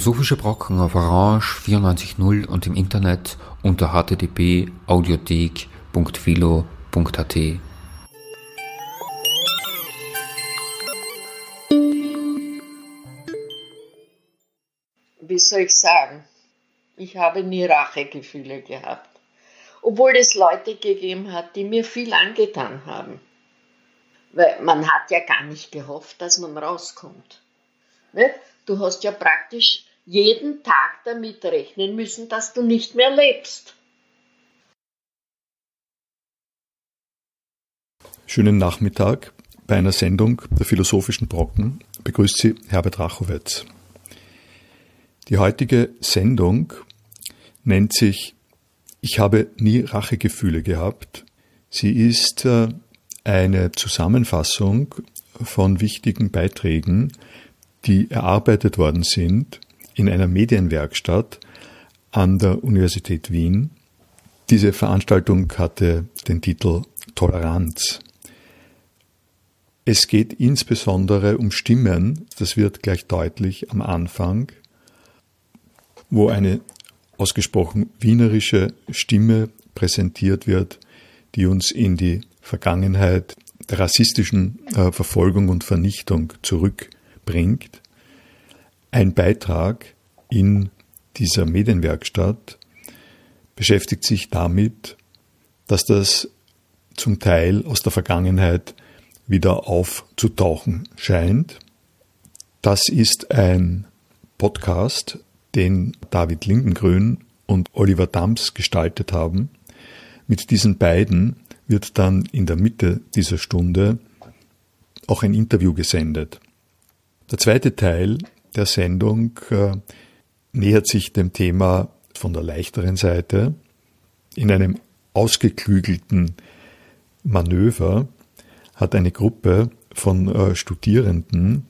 Philosophische Brocken auf Orange 94.0 und im Internet unter http://audiothek.philo.at. Wie soll ich sagen? Ich habe nie Rachegefühle gehabt. Obwohl es Leute gegeben hat, die mir viel angetan haben. Weil man hat ja gar nicht gehofft, dass man rauskommt. Ne? Du hast ja praktisch jeden Tag damit rechnen müssen, dass du nicht mehr lebst. Schönen Nachmittag. Bei einer Sendung der Philosophischen Brocken begrüßt Sie Herbert Rachowitz. Die heutige Sendung nennt sich Ich habe nie Rachegefühle gehabt. Sie ist äh, eine Zusammenfassung von wichtigen Beiträgen, die erarbeitet worden sind in einer Medienwerkstatt an der Universität Wien. Diese Veranstaltung hatte den Titel Toleranz. Es geht insbesondere um Stimmen, das wird gleich deutlich am Anfang, wo eine ausgesprochen wienerische Stimme präsentiert wird, die uns in die Vergangenheit der rassistischen äh, Verfolgung und Vernichtung zurückbringt. Ein Beitrag in dieser Medienwerkstatt beschäftigt sich damit, dass das zum Teil aus der Vergangenheit wieder aufzutauchen scheint. Das ist ein Podcast, den David Lindengrün und Oliver Dams gestaltet haben. Mit diesen beiden wird dann in der Mitte dieser Stunde auch ein Interview gesendet. Der zweite Teil der Sendung äh, nähert sich dem Thema von der leichteren Seite. In einem ausgeklügelten Manöver hat eine Gruppe von äh, Studierenden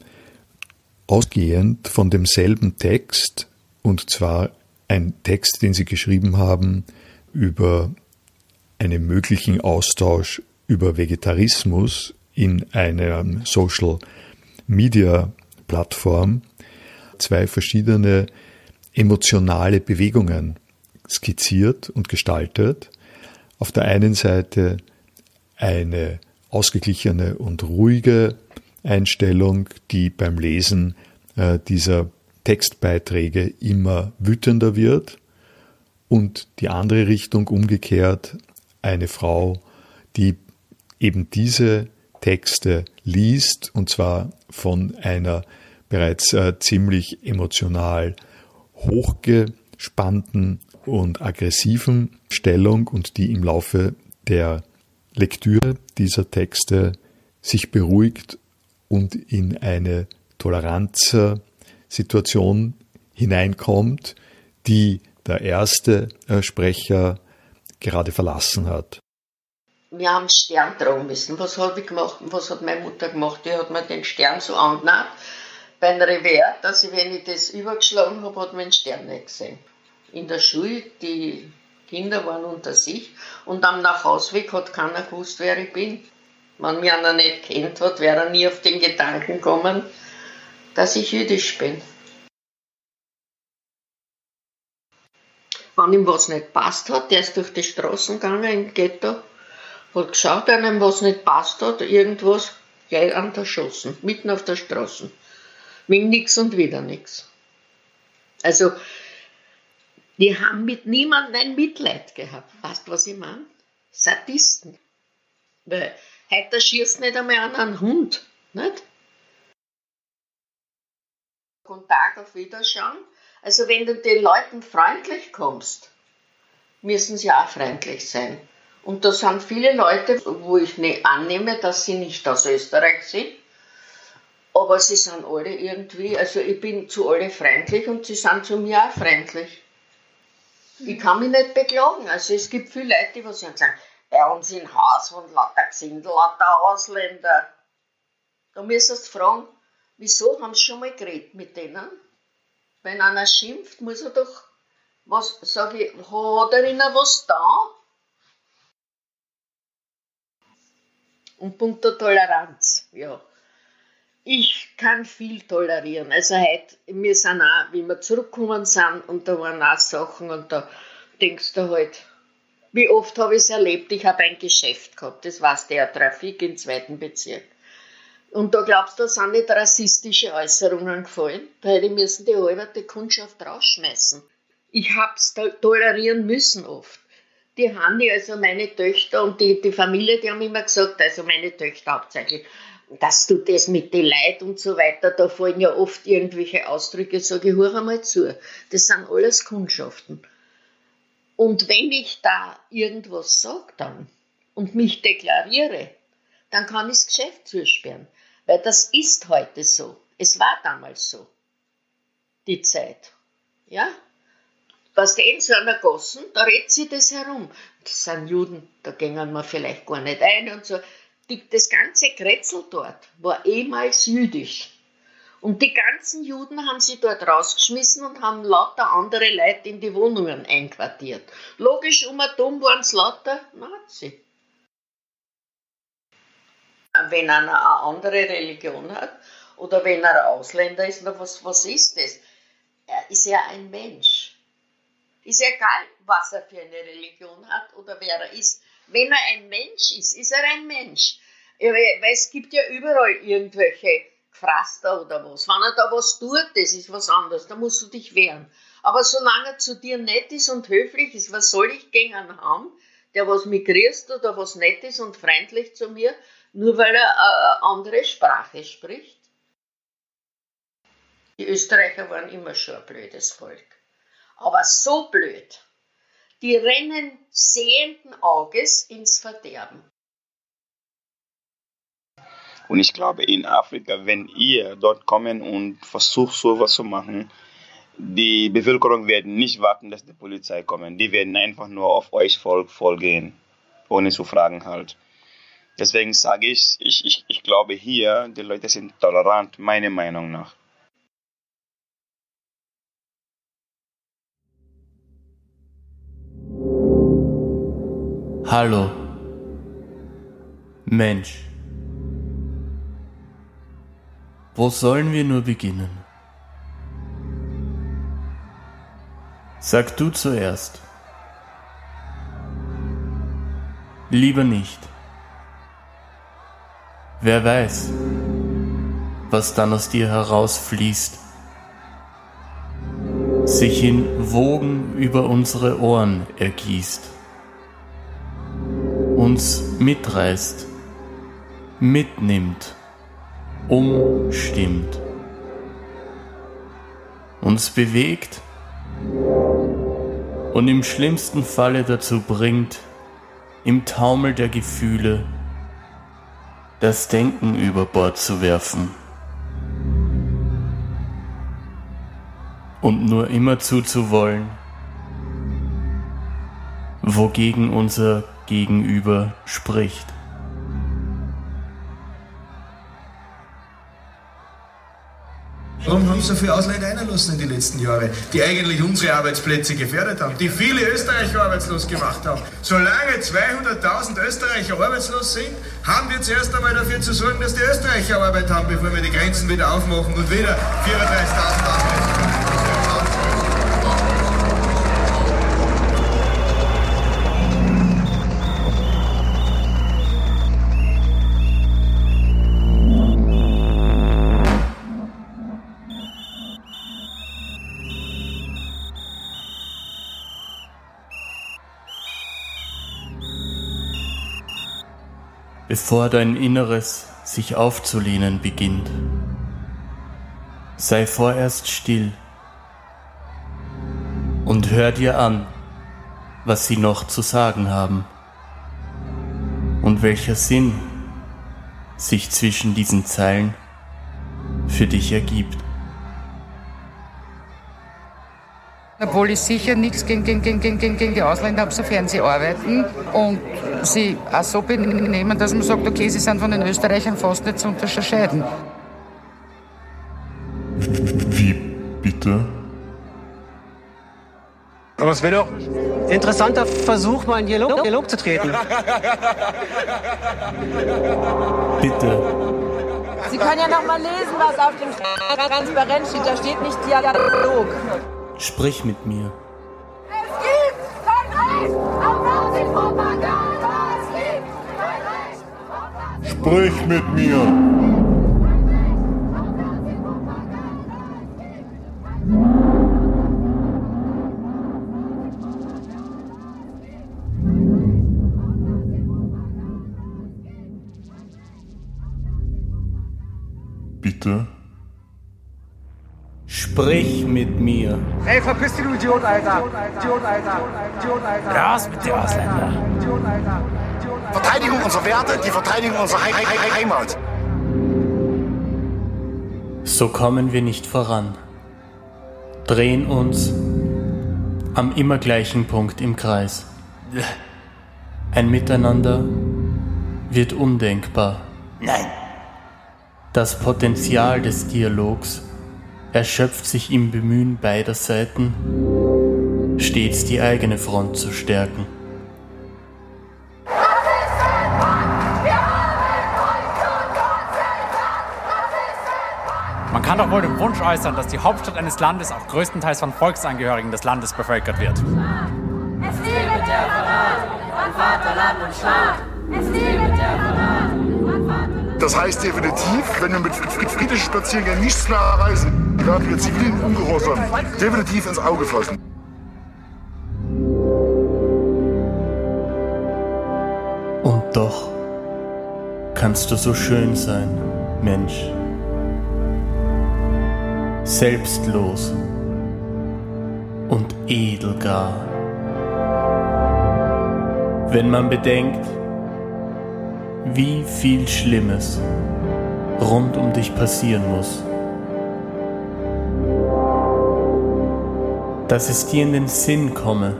ausgehend von demselben Text, und zwar ein Text, den sie geschrieben haben über einen möglichen Austausch über Vegetarismus in einer Social Media Plattform zwei verschiedene emotionale Bewegungen skizziert und gestaltet. Auf der einen Seite eine ausgeglichene und ruhige Einstellung, die beim Lesen äh, dieser Textbeiträge immer wütender wird und die andere Richtung umgekehrt eine Frau, die eben diese Texte liest, und zwar von einer bereits äh, ziemlich emotional hochgespannten und aggressiven Stellung und die im Laufe der Lektüre dieser Texte sich beruhigt und in eine Toleranzsituation hineinkommt, die der erste äh, Sprecher gerade verlassen hat. Wir haben Stern tragen müssen. Was habe ich gemacht? Was hat meine Mutter gemacht? Die hat mir den Stern so beim Revers, dass ich, wenn ich das übergeschlagen habe, hat man den Stern nicht gesehen. In der Schule, die Kinder waren unter sich und am Nachhausweg hat keiner gewusst, wer ich bin. Wenn mich einer nicht kennt hat, wäre er nie auf den Gedanken gekommen, dass ich jüdisch bin. wenn ihm was nicht passt hat, der ist durch die Straßen gegangen im Ghetto, hat geschaut, wenn ihm was nicht passt hat, irgendwas, gleich an der Schossen, mitten auf der Straße. Wegen nichts und wieder nichts. Also, die haben mit niemandem ein Mitleid gehabt. Weißt du, was ich meine? Sadisten. Weil heute schießt nicht einmal an einen Hund. Nicht? Guten Tag, auf Wiederschauen. Also wenn du den Leuten freundlich kommst, müssen sie auch freundlich sein. Und da sind viele Leute, wo ich annehme, dass sie nicht aus Österreich sind, aber sie sind alle irgendwie, also ich bin zu alle freundlich und sie sind zu mir auch freundlich. Ich kann mich nicht beklagen. Also es gibt viele Leute, die sagen, bei uns im Haus und lauter Gesindel, lauter Ausländer. Da müsstest du fragen, wieso haben sie schon mal geredet mit denen? Wenn einer schimpft, muss er doch, was, sag ich, hat er ihnen was da? Und Punkt der Toleranz, ja. Ich kann viel tolerieren. Also heute, wir sind auch, wie wir zurückgekommen sind, und da waren auch Sachen, und da denkst du halt, wie oft habe ich es erlebt, ich habe ein Geschäft gehabt, das war der Trafik im zweiten Bezirk. Und da glaubst du, da sind nicht rassistische Äußerungen gefallen. Da hätte ich müssen die halbe Kundschaft rausschmeißen. Ich hab's tolerieren müssen oft. Die Hanni, also meine Töchter und die, die Familie, die haben immer gesagt, also meine Töchter hauptsächlich, dass du das mit den Leid und so weiter, da fallen ja oft irgendwelche Ausdrücke, sage ich, hör einmal zu. Das sind alles Kundschaften. Und wenn ich da irgendwas sage dann und mich deklariere, dann kann ich das Geschäft zusperren. Weil das ist heute so. Es war damals so. Die Zeit. Ja? Was die so einer Gossen, da redet sie das herum. Das sind Juden, da gehen wir vielleicht gar nicht ein und so. Die, das ganze Kretzel dort war ehemals jüdisch. Und die ganzen Juden haben sie dort rausgeschmissen und haben lauter andere Leute in die Wohnungen einquartiert. Logisch, um ein Dumm waren es lauter Nazi wenn einer eine andere Religion hat oder wenn er Ausländer ist, was, was ist das? Er ist ja ein Mensch. Ist egal, was er für eine Religion hat oder wer er ist. Wenn er ein Mensch ist, ist er ein Mensch. Weil es gibt ja überall irgendwelche Gefraster oder was. Wenn er da was tut, das ist was anderes, da musst du dich wehren. Aber solange er zu dir nett ist und höflich ist, was soll ich gegen einen haben, der was grüßt oder was nett ist und freundlich zu mir, nur weil er eine andere Sprache spricht. Die Österreicher waren immer schon ein blödes Volk. Aber so blöd. Die rennen sehenden Auges ins Verderben. Und ich glaube, in Afrika, wenn ihr dort kommen und versucht, sowas zu machen, die Bevölkerung wird nicht warten, dass die Polizei kommt. Die werden einfach nur auf euch folgen, ohne zu fragen halt. Deswegen sage ich, ich, ich, ich glaube hier, die Leute sind tolerant, meiner Meinung nach. Hallo, Mensch. Wo sollen wir nur beginnen? Sag du zuerst. Lieber nicht. Wer weiß, was dann aus dir herausfließt, sich in Wogen über unsere Ohren ergießt, uns mitreißt, mitnimmt, umstimmt, uns bewegt und im schlimmsten Falle dazu bringt, im Taumel der Gefühle das Denken über Bord zu werfen und nur immer zuzuwollen, wogegen unser Gegenüber spricht. Warum haben so viele Ausländer einlassen in die letzten Jahre, die eigentlich unsere Arbeitsplätze gefährdet haben, die viele Österreicher arbeitslos gemacht haben? Solange 200.000 Österreicher arbeitslos sind, haben wir zuerst einmal dafür zu sorgen, dass die Österreicher Arbeit haben, bevor wir die Grenzen wieder aufmachen und wieder 34.000 Arbeitsplätze. Bevor dein Inneres sich aufzulehnen beginnt. Sei vorerst still und hör dir an, was sie noch zu sagen haben und welcher Sinn sich zwischen diesen Zeilen für dich ergibt. Obwohl ich sicher nichts gegen, gegen, gegen, gegen, gegen die Ausländer habe, sofern sie arbeiten und sie auch so benehmen, dass man sagt, okay, sie sind von den Österreichern fast nicht zu unterscheiden. Wie bitte? Aber es wäre doch ein interessanter Versuch, mal in Dialog, Dialog zu treten. Bitte, Sie können ja noch mal lesen, was auf dem Transparent steht. Da steht nicht Dialog. Sprich mit mir. Es gibt kein Recht auf Nazi-Propaganda. Es gibt kein Recht auf Sprich mit mir. Bitte? Sprich mit mir. Ey, verpiss dich, du Idiot, Alter! Idiot, Alter! Idiot, Alter! Raus mit dir, Ausländer! Idiot, Alter! Verteidigung unserer Werte, die Verteidigung unserer He He Heimat. So kommen wir nicht voran. Drehen uns am immer gleichen Punkt im Kreis. Ein Miteinander wird undenkbar. Nein. Das Potenzial des Dialogs erschöpft sich im Bemühen beider Seiten, stets die eigene Front zu stärken. Man kann doch wohl den Wunsch äußern, dass die Hauptstadt eines Landes auch größtenteils von Volksangehörigen des Landes bevölkert wird. Es lebe der Verrat an Vaterland und Staat. Es lebe der Verrat an Vaterland. Das heißt definitiv, wenn wir mit friedlichen Spaziergängen nichts mehr erreichen, werden wir zivilen Ungehorsam definitiv ins Auge fassen. Und doch kannst du so schön sein, Mensch. Selbstlos und edel gar. Wenn man bedenkt, wie viel Schlimmes rund um dich passieren muss, dass es dir in den Sinn komme,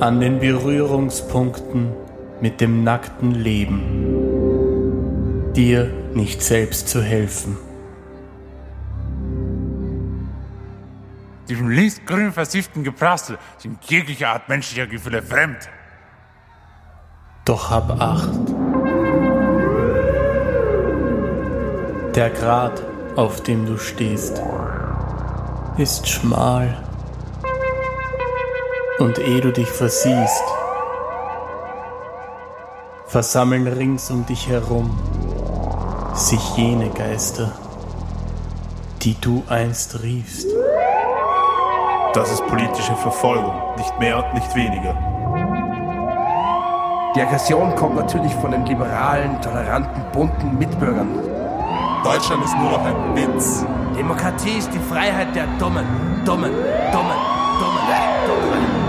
an den Berührungspunkten mit dem nackten Leben, dir nicht selbst zu helfen. Diesem linksgrün versifften Geprassel sind jegliche Art menschlicher Gefühle fremd. Doch hab Acht. Der Grat, auf dem du stehst, ist schmal. Und ehe du dich versiehst, versammeln rings um dich herum sich jene Geister, die du einst riefst. Das ist politische Verfolgung, nicht mehr und nicht weniger. Die Aggression kommt natürlich von den liberalen, toleranten, bunten Mitbürgern. Deutschland ist nur noch ein Witz. Demokratie ist die Freiheit der Dummen, Dummen, Dummen, Dummen, Dummen.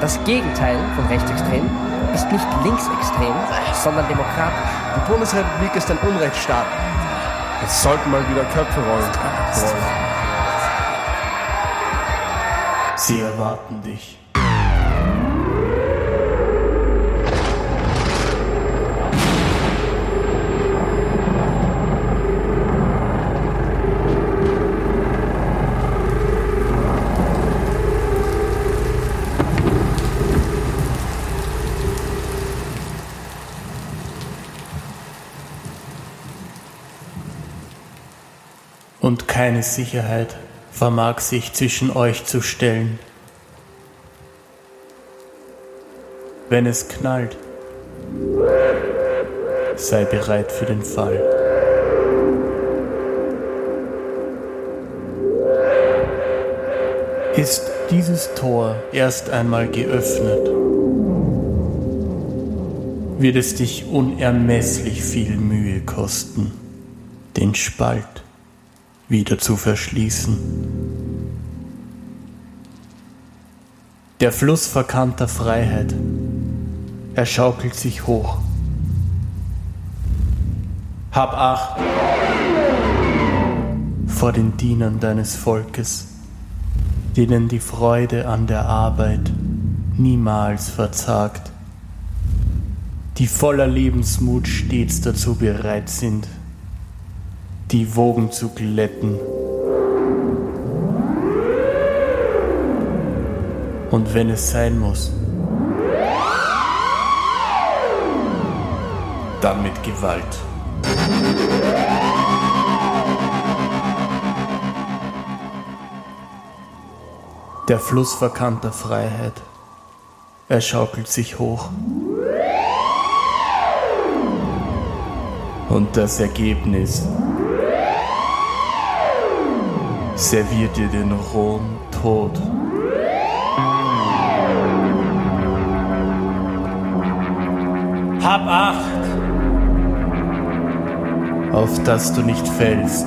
Das Gegenteil von Rechtsextrem ist nicht linksextrem, sondern demokratisch. Die Bundesrepublik ist ein Unrechtsstaat. Es sollten mal wieder Köpfe rollen. rollen. Sie erwarten dich. Und keine Sicherheit vermag sich zwischen euch zu stellen. Wenn es knallt, sei bereit für den Fall. Ist dieses Tor erst einmal geöffnet, wird es dich unermesslich viel Mühe kosten, den Spalt wieder zu verschließen. Der Fluss verkannter Freiheit, er schaukelt sich hoch. Hab Acht vor den Dienern deines Volkes, denen die Freude an der Arbeit niemals verzagt, die voller Lebensmut stets dazu bereit sind, die Wogen zu glätten. Und wenn es sein muss, dann mit Gewalt. Der Fluss verkannter Freiheit. Er schaukelt sich hoch. Und das Ergebnis serviert dir den rohen Tod. Hab acht! Auf dass du nicht fällst.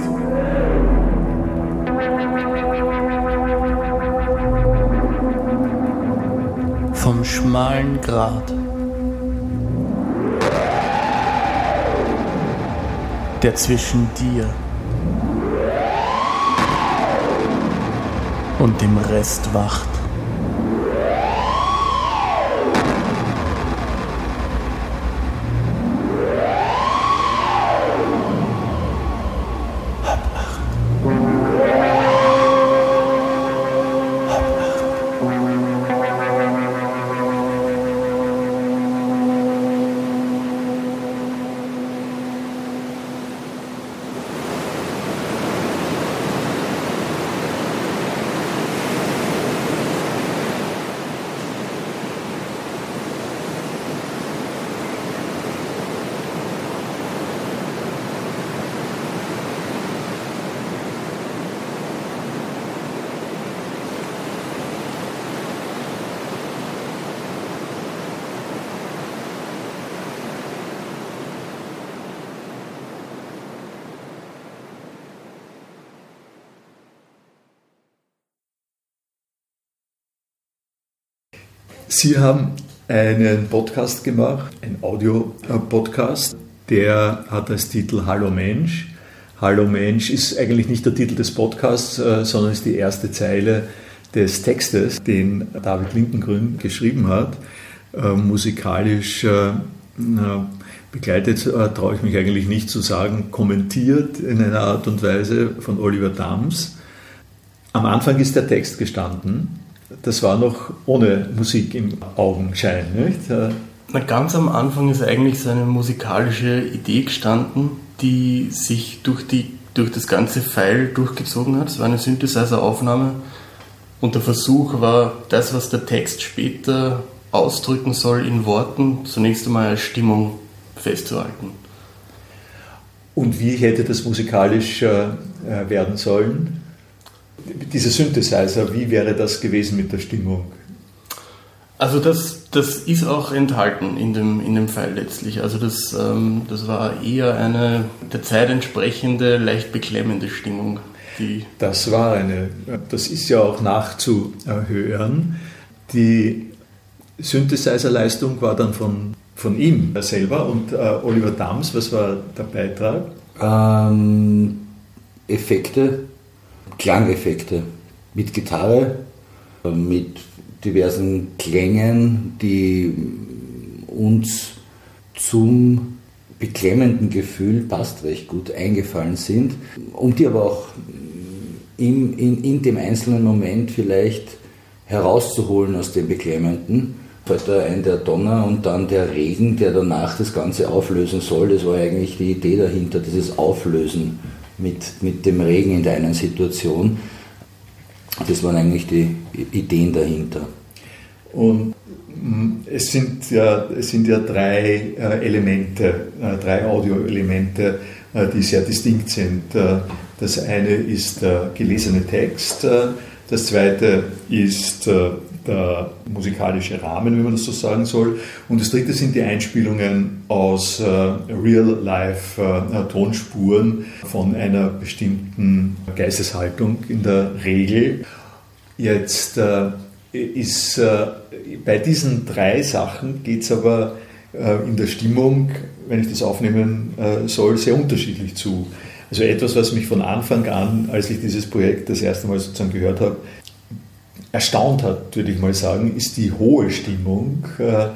Vom schmalen Grat. Der zwischen dir und dem Rest wacht. Sie haben einen Podcast gemacht, ein Audio-Podcast, der hat als Titel Hallo Mensch. Hallo Mensch ist eigentlich nicht der Titel des Podcasts, äh, sondern ist die erste Zeile des Textes, den David Lindengrün geschrieben hat. Äh, musikalisch äh, begleitet, traue ich mich eigentlich nicht zu sagen, kommentiert in einer Art und Weise von Oliver Dams. Am Anfang ist der Text gestanden das war noch ohne Musik im Augenschein. Nicht? Na, ganz am Anfang ist eigentlich so eine musikalische Idee gestanden, die sich durch, die, durch das ganze File durchgezogen hat. Es war eine Synthesizer-Aufnahme und der Versuch war, das, was der Text später ausdrücken soll, in Worten zunächst einmal als Stimmung festzuhalten. Und wie hätte das musikalisch äh, werden sollen? Diese Synthesizer, wie wäre das gewesen mit der Stimmung? Also das, das ist auch enthalten in dem, in dem Fall letztlich. Also das, ähm, das war eher eine der Zeit entsprechende, leicht beklemmende Stimmung. Die das war eine, das ist ja auch nachzuhören. Die Synthesizer-Leistung war dann von, von ihm selber und äh, Oliver Dams, was war der Beitrag? Ähm, Effekte, Klangeffekte mit Gitarre, mit diversen Klängen, die uns zum beklemmenden Gefühl passt recht gut eingefallen sind, um die aber auch in, in, in dem einzelnen Moment vielleicht herauszuholen aus dem Beklemmenden. Heute ein der Donner und dann der Regen, der danach das Ganze auflösen soll. Das war eigentlich die Idee dahinter, dieses Auflösen mit, mit dem Regen in der einen Situation. Das waren eigentlich die Ideen dahinter. Und mm, es sind ja, es sind ja drei äh, Elemente, äh, drei Audioelemente, äh, die sehr distinkt sind. Das eine ist der gelesene Text, das zweite ist der musikalische Rahmen, wenn man das so sagen soll. Und das dritte sind die Einspielungen aus äh, Real-Life-Tonspuren äh, von einer bestimmten Geisteshaltung in der Regel. Jetzt äh, ist äh, bei diesen drei Sachen geht es aber äh, in der Stimmung, wenn ich das aufnehmen äh, soll, sehr unterschiedlich zu. Also etwas, was mich von Anfang an, als ich dieses Projekt das erste Mal sozusagen gehört habe, erstaunt hat, würde ich mal sagen, ist die hohe Stimmung, äh,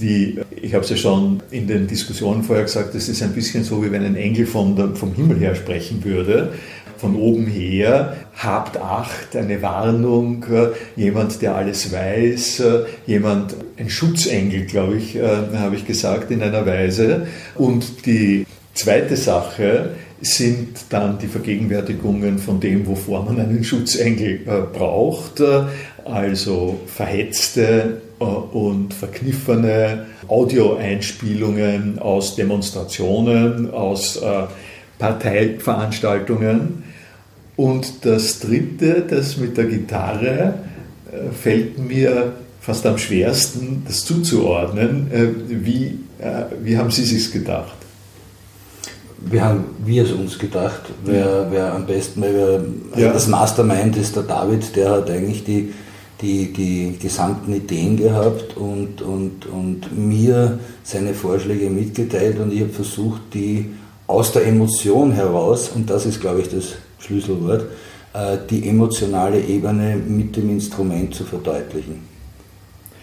die, ich habe es ja schon in den Diskussionen vorher gesagt, das ist ein bisschen so, wie wenn ein Engel der, vom Himmel her sprechen würde. von oben her, habt Acht, eine Warnung, äh, jemand, der alles weiß, äh, jemand, ein Schutzengel, glaube ich, habe ich gesagt in einer Weise. Und die zweite Sache sind dann die Vergegenwärtigungen von dem, wovor man einen Schutzengel braucht, also verhetzte und verkniffene Audioeinspielungen aus Demonstrationen, aus Parteiveranstaltungen. Und das Dritte, das mit der Gitarre, äh, fällt mir fast am schwersten, das zuzuordnen. Äh, wie, äh, wie haben Sie sich gedacht? Wir haben wir es uns gedacht, wer, wer am besten, wir, ja. das Mastermind ist der David, der hat eigentlich die, die, die gesamten Ideen gehabt und, und, und mir seine Vorschläge mitgeteilt und ich habe versucht, die aus der Emotion heraus, und das ist, glaube ich, das Schlüsselwort, äh, die emotionale Ebene mit dem Instrument zu verdeutlichen.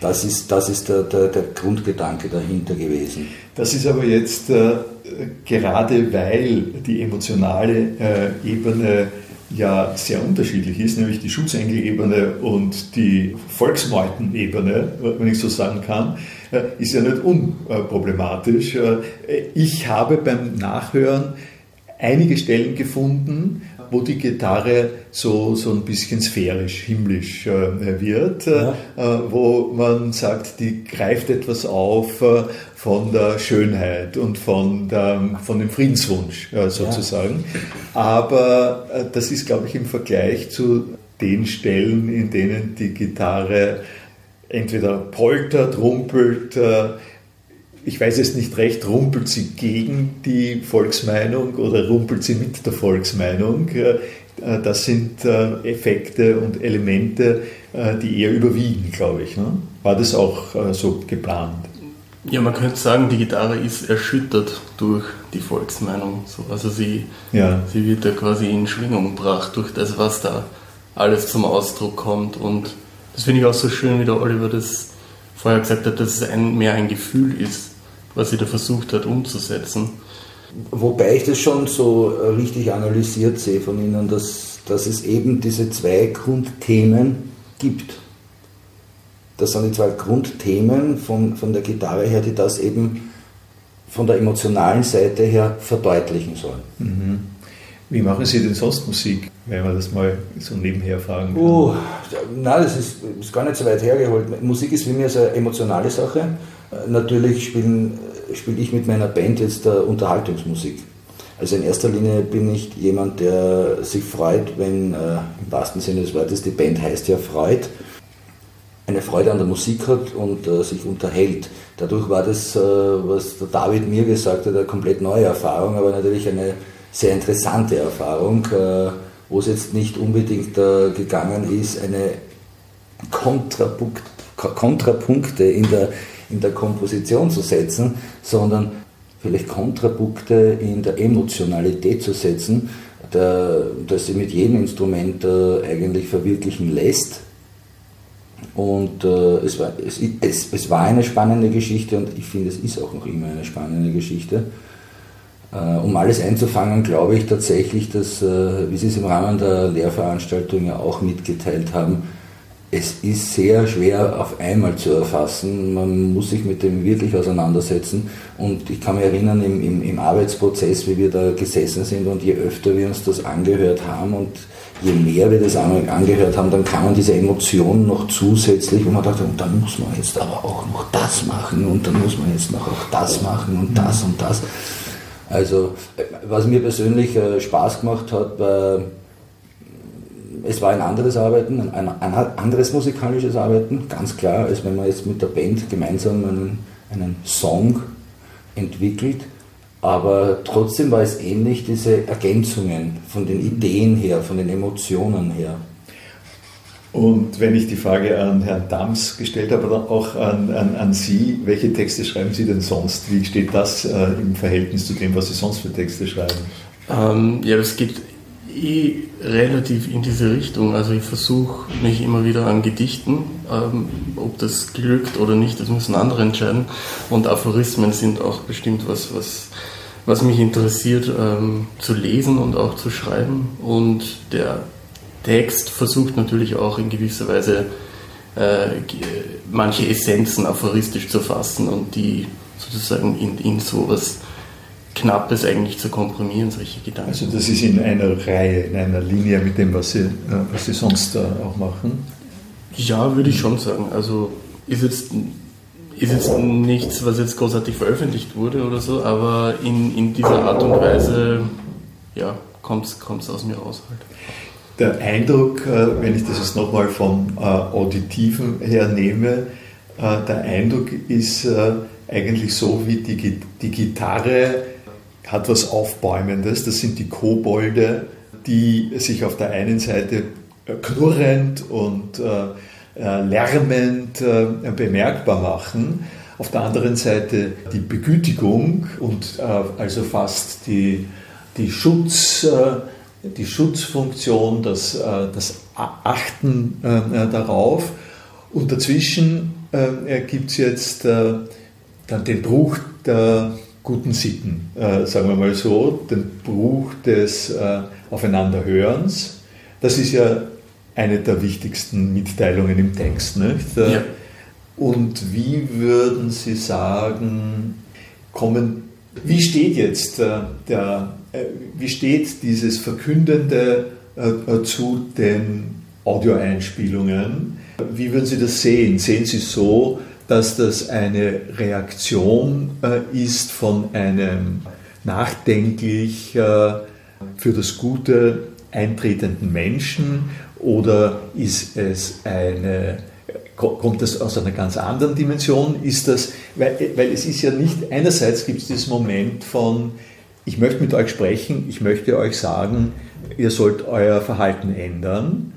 Das ist, das ist der, der, der Grundgedanke dahinter gewesen. Das ist aber jetzt äh, gerade weil die emotionale äh, Ebene ja sehr unterschiedlich ist, nämlich die Schutzengel-Ebene und die Volksmeutenebene, wenn ich so sagen kann, äh, ist ja nicht unproblematisch. Äh, ich habe beim Nachhören einige Stellen gefunden, wo die Gitarre so, so ein bisschen sphärisch, himmlisch äh, wird, ja. wo man sagt, die greift etwas auf von der Schönheit und von, der, von dem Friedenswunsch sozusagen. Ja. Aber das ist, glaube ich, im Vergleich zu den Stellen, in denen die Gitarre entweder poltert, rumpelt, äh, ich weiß es nicht recht, rumpelt sie gegen die Volksmeinung oder rumpelt sie mit der Volksmeinung? Äh, äh, das sind Effekte und Elemente, die eher überwiegen, glaube ich. Ne? War das auch so geplant? Ja, man könnte sagen, die Gitarre ist erschüttert durch die Volksmeinung. Also sie, ja. sie wird da quasi in Schwingung gebracht durch das, was da alles zum Ausdruck kommt und das finde ich auch so schön, wie der Oliver das vorher gesagt hat, dass es ein, mehr ein Gefühl ist, was sie da versucht hat umzusetzen. Wobei ich das schon so äh, richtig analysiert sehe von Ihnen, dass, dass es eben diese zwei Grundthemen gibt. Das sind die zwei Grundthemen von, von der Gitarre her, die das eben von der emotionalen Seite her verdeutlichen sollen. Mhm. Wie machen Sie denn sonst Musik, wenn man das mal so nebenher fragen kann? Oh, nein, das ist, ist gar nicht so weit hergeholt. Musik ist für mich eine emotionale Sache. Natürlich spiele spiel ich mit meiner Band jetzt Unterhaltungsmusik. Also in erster Linie bin ich jemand, der sich freut, wenn, äh, im wahrsten Sinne des Wortes, die Band heißt ja Freud, eine Freude an der Musik hat und äh, sich unterhält. Dadurch war das, äh, was der David mir gesagt hat, eine komplett neue Erfahrung, aber natürlich eine sehr interessante Erfahrung, äh, wo es jetzt nicht unbedingt äh, gegangen ist, eine Kontrapunkt, Kontrapunkte in der, in der Komposition zu setzen, sondern vielleicht Kontrapunkte in der Emotionalität zu setzen, der, dass sie mit jedem Instrument äh, eigentlich verwirklichen lässt. Und äh, es, war, es, es, es war eine spannende Geschichte und ich finde, es ist auch noch immer eine spannende Geschichte. Äh, um alles einzufangen, glaube ich tatsächlich, dass, äh, wie Sie es im Rahmen der Lehrveranstaltung ja auch mitgeteilt haben, es ist sehr schwer auf einmal zu erfassen. Man muss sich mit dem wirklich auseinandersetzen. Und ich kann mich erinnern, im, im, im Arbeitsprozess, wie wir da gesessen sind und je öfter wir uns das angehört haben und je mehr wir das angehört haben, dann kamen diese Emotionen noch zusätzlich, wo man dachte, und dann muss man jetzt aber auch noch das machen und dann muss man jetzt noch auch das machen und das und das. Also was mir persönlich äh, Spaß gemacht hat, war, es war ein anderes Arbeiten, ein, ein, anderes musikalisches Arbeiten, ganz klar, als wenn man jetzt mit der Band gemeinsam einen, einen Song entwickelt. Aber trotzdem war es ähnlich, diese Ergänzungen von den Ideen her, von den Emotionen her. Und wenn ich die Frage an Herrn Dams gestellt habe, aber auch an, an, an Sie, welche Texte schreiben Sie denn sonst? Wie steht das äh, im Verhältnis zu dem, was Sie sonst für Texte schreiben? Ähm, ja, das geht eh relativ in diese Richtung. Also ich versuche mich immer wieder an Gedichten, ähm, ob das glückt oder nicht, das müssen andere entscheiden. Und Aphorismen sind auch bestimmt was, was was mich interessiert ähm, zu lesen und auch zu schreiben. Und der Text versucht natürlich auch in gewisser Weise äh, manche Essenzen aphoristisch zu fassen und die sozusagen in, in so was Knappes eigentlich zu komprimieren, solche Gedanken. Also das ist in einer Reihe, in einer Linie mit dem, was Sie, äh, was Sie sonst äh, auch machen? Ja, würde ich schon sagen. Also ist jetzt, ist jetzt nichts, was jetzt großartig veröffentlicht wurde oder so, aber in, in dieser Art und Weise ja, kommt es aus mir raus halt. Der Eindruck, äh, wenn ich das jetzt nochmal vom Auditiven her nehme, der Eindruck ist eigentlich so, wie die, die Gitarre hat was Aufbäumendes. Das sind die Kobolde, die sich auf der einen Seite äh, knurrend und äh, äh, lärmend äh, bemerkbar machen. Auf der anderen Seite die Begütigung und äh, also fast die, die, Schutz, äh, die Schutzfunktion, das, das Achten darauf. Und dazwischen gibt es jetzt dann den Bruch der guten Sitten, äh, sagen wir mal so, den Bruch des äh, Aufeinanderhörens. Das ist ja eine der wichtigsten Mitteilungen im Text. Nicht? Äh, ja. Und wie würden Sie sagen, kommen, wie steht jetzt äh, der, äh, wie steht dieses Verkündende äh, zu den Audioeinspielungen? Wie würden Sie das sehen? Sehen Sie es so, dass das eine Reaktion äh, ist von einem nachdenklich äh, für das Gute eintretenden Menschen oder ist es eine, kommt das aus einer ganz anderen Dimension? Ist das, weil, weil es ist ja nicht, einerseits gibt es dieses Moment von, ich möchte mit euch sprechen, ich möchte euch sagen, ihr sollt euer Verhalten ändern,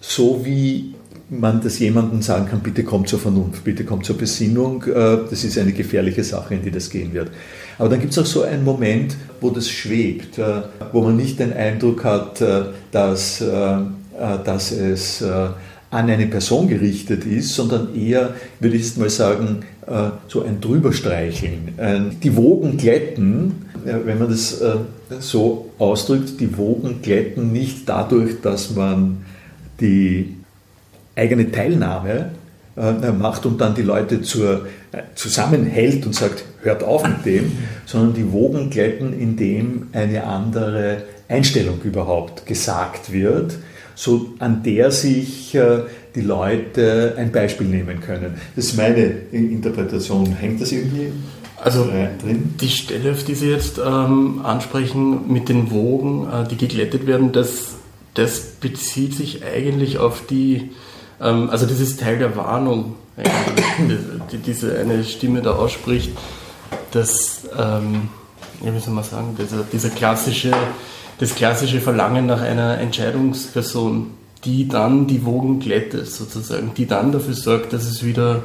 so wie man das jemandem sagen kann, bitte kommt zur Vernunft, bitte kommt zur Besinnung, äh, das ist eine gefährliche Sache, in die das gehen wird. Aber dann gibt es auch so einen Moment, wo das schwebt, äh, wo man nicht den Eindruck hat, äh, dass, dass es an eine Person gerichtet ist, sondern eher, würde ich jetzt mal sagen, so ein Drüberstreicheln. Die Wogen glätten, wenn man das so ausdrückt, die Wogen glätten nicht dadurch, dass man die eigene Teilnahme äh, macht und dann die Leute zur, äh, zusammenhält und sagt, hört auf mit dem, sondern die Wogen glätten, indem eine andere Einstellung überhaupt gesagt wird, so an der sich äh, die Leute ein Beispiel nehmen können. Das ist meine Interpretation. Hängt das irgendwie also drin? Die Stelle, auf die Sie jetzt ähm, ansprechen, mit den Wogen, äh, die geglättet werden, das, das bezieht sich eigentlich auf die ähm, also das ist Teil der Warnung, die, diese eine Stimme da ausspricht, dass, ähm, wie soll man sagen, dieser, dieser klassische, das klassische Verlangen nach einer Entscheidungsperson, die dann die Wogen glättet sozusagen, die dann dafür sorgt, dass es wieder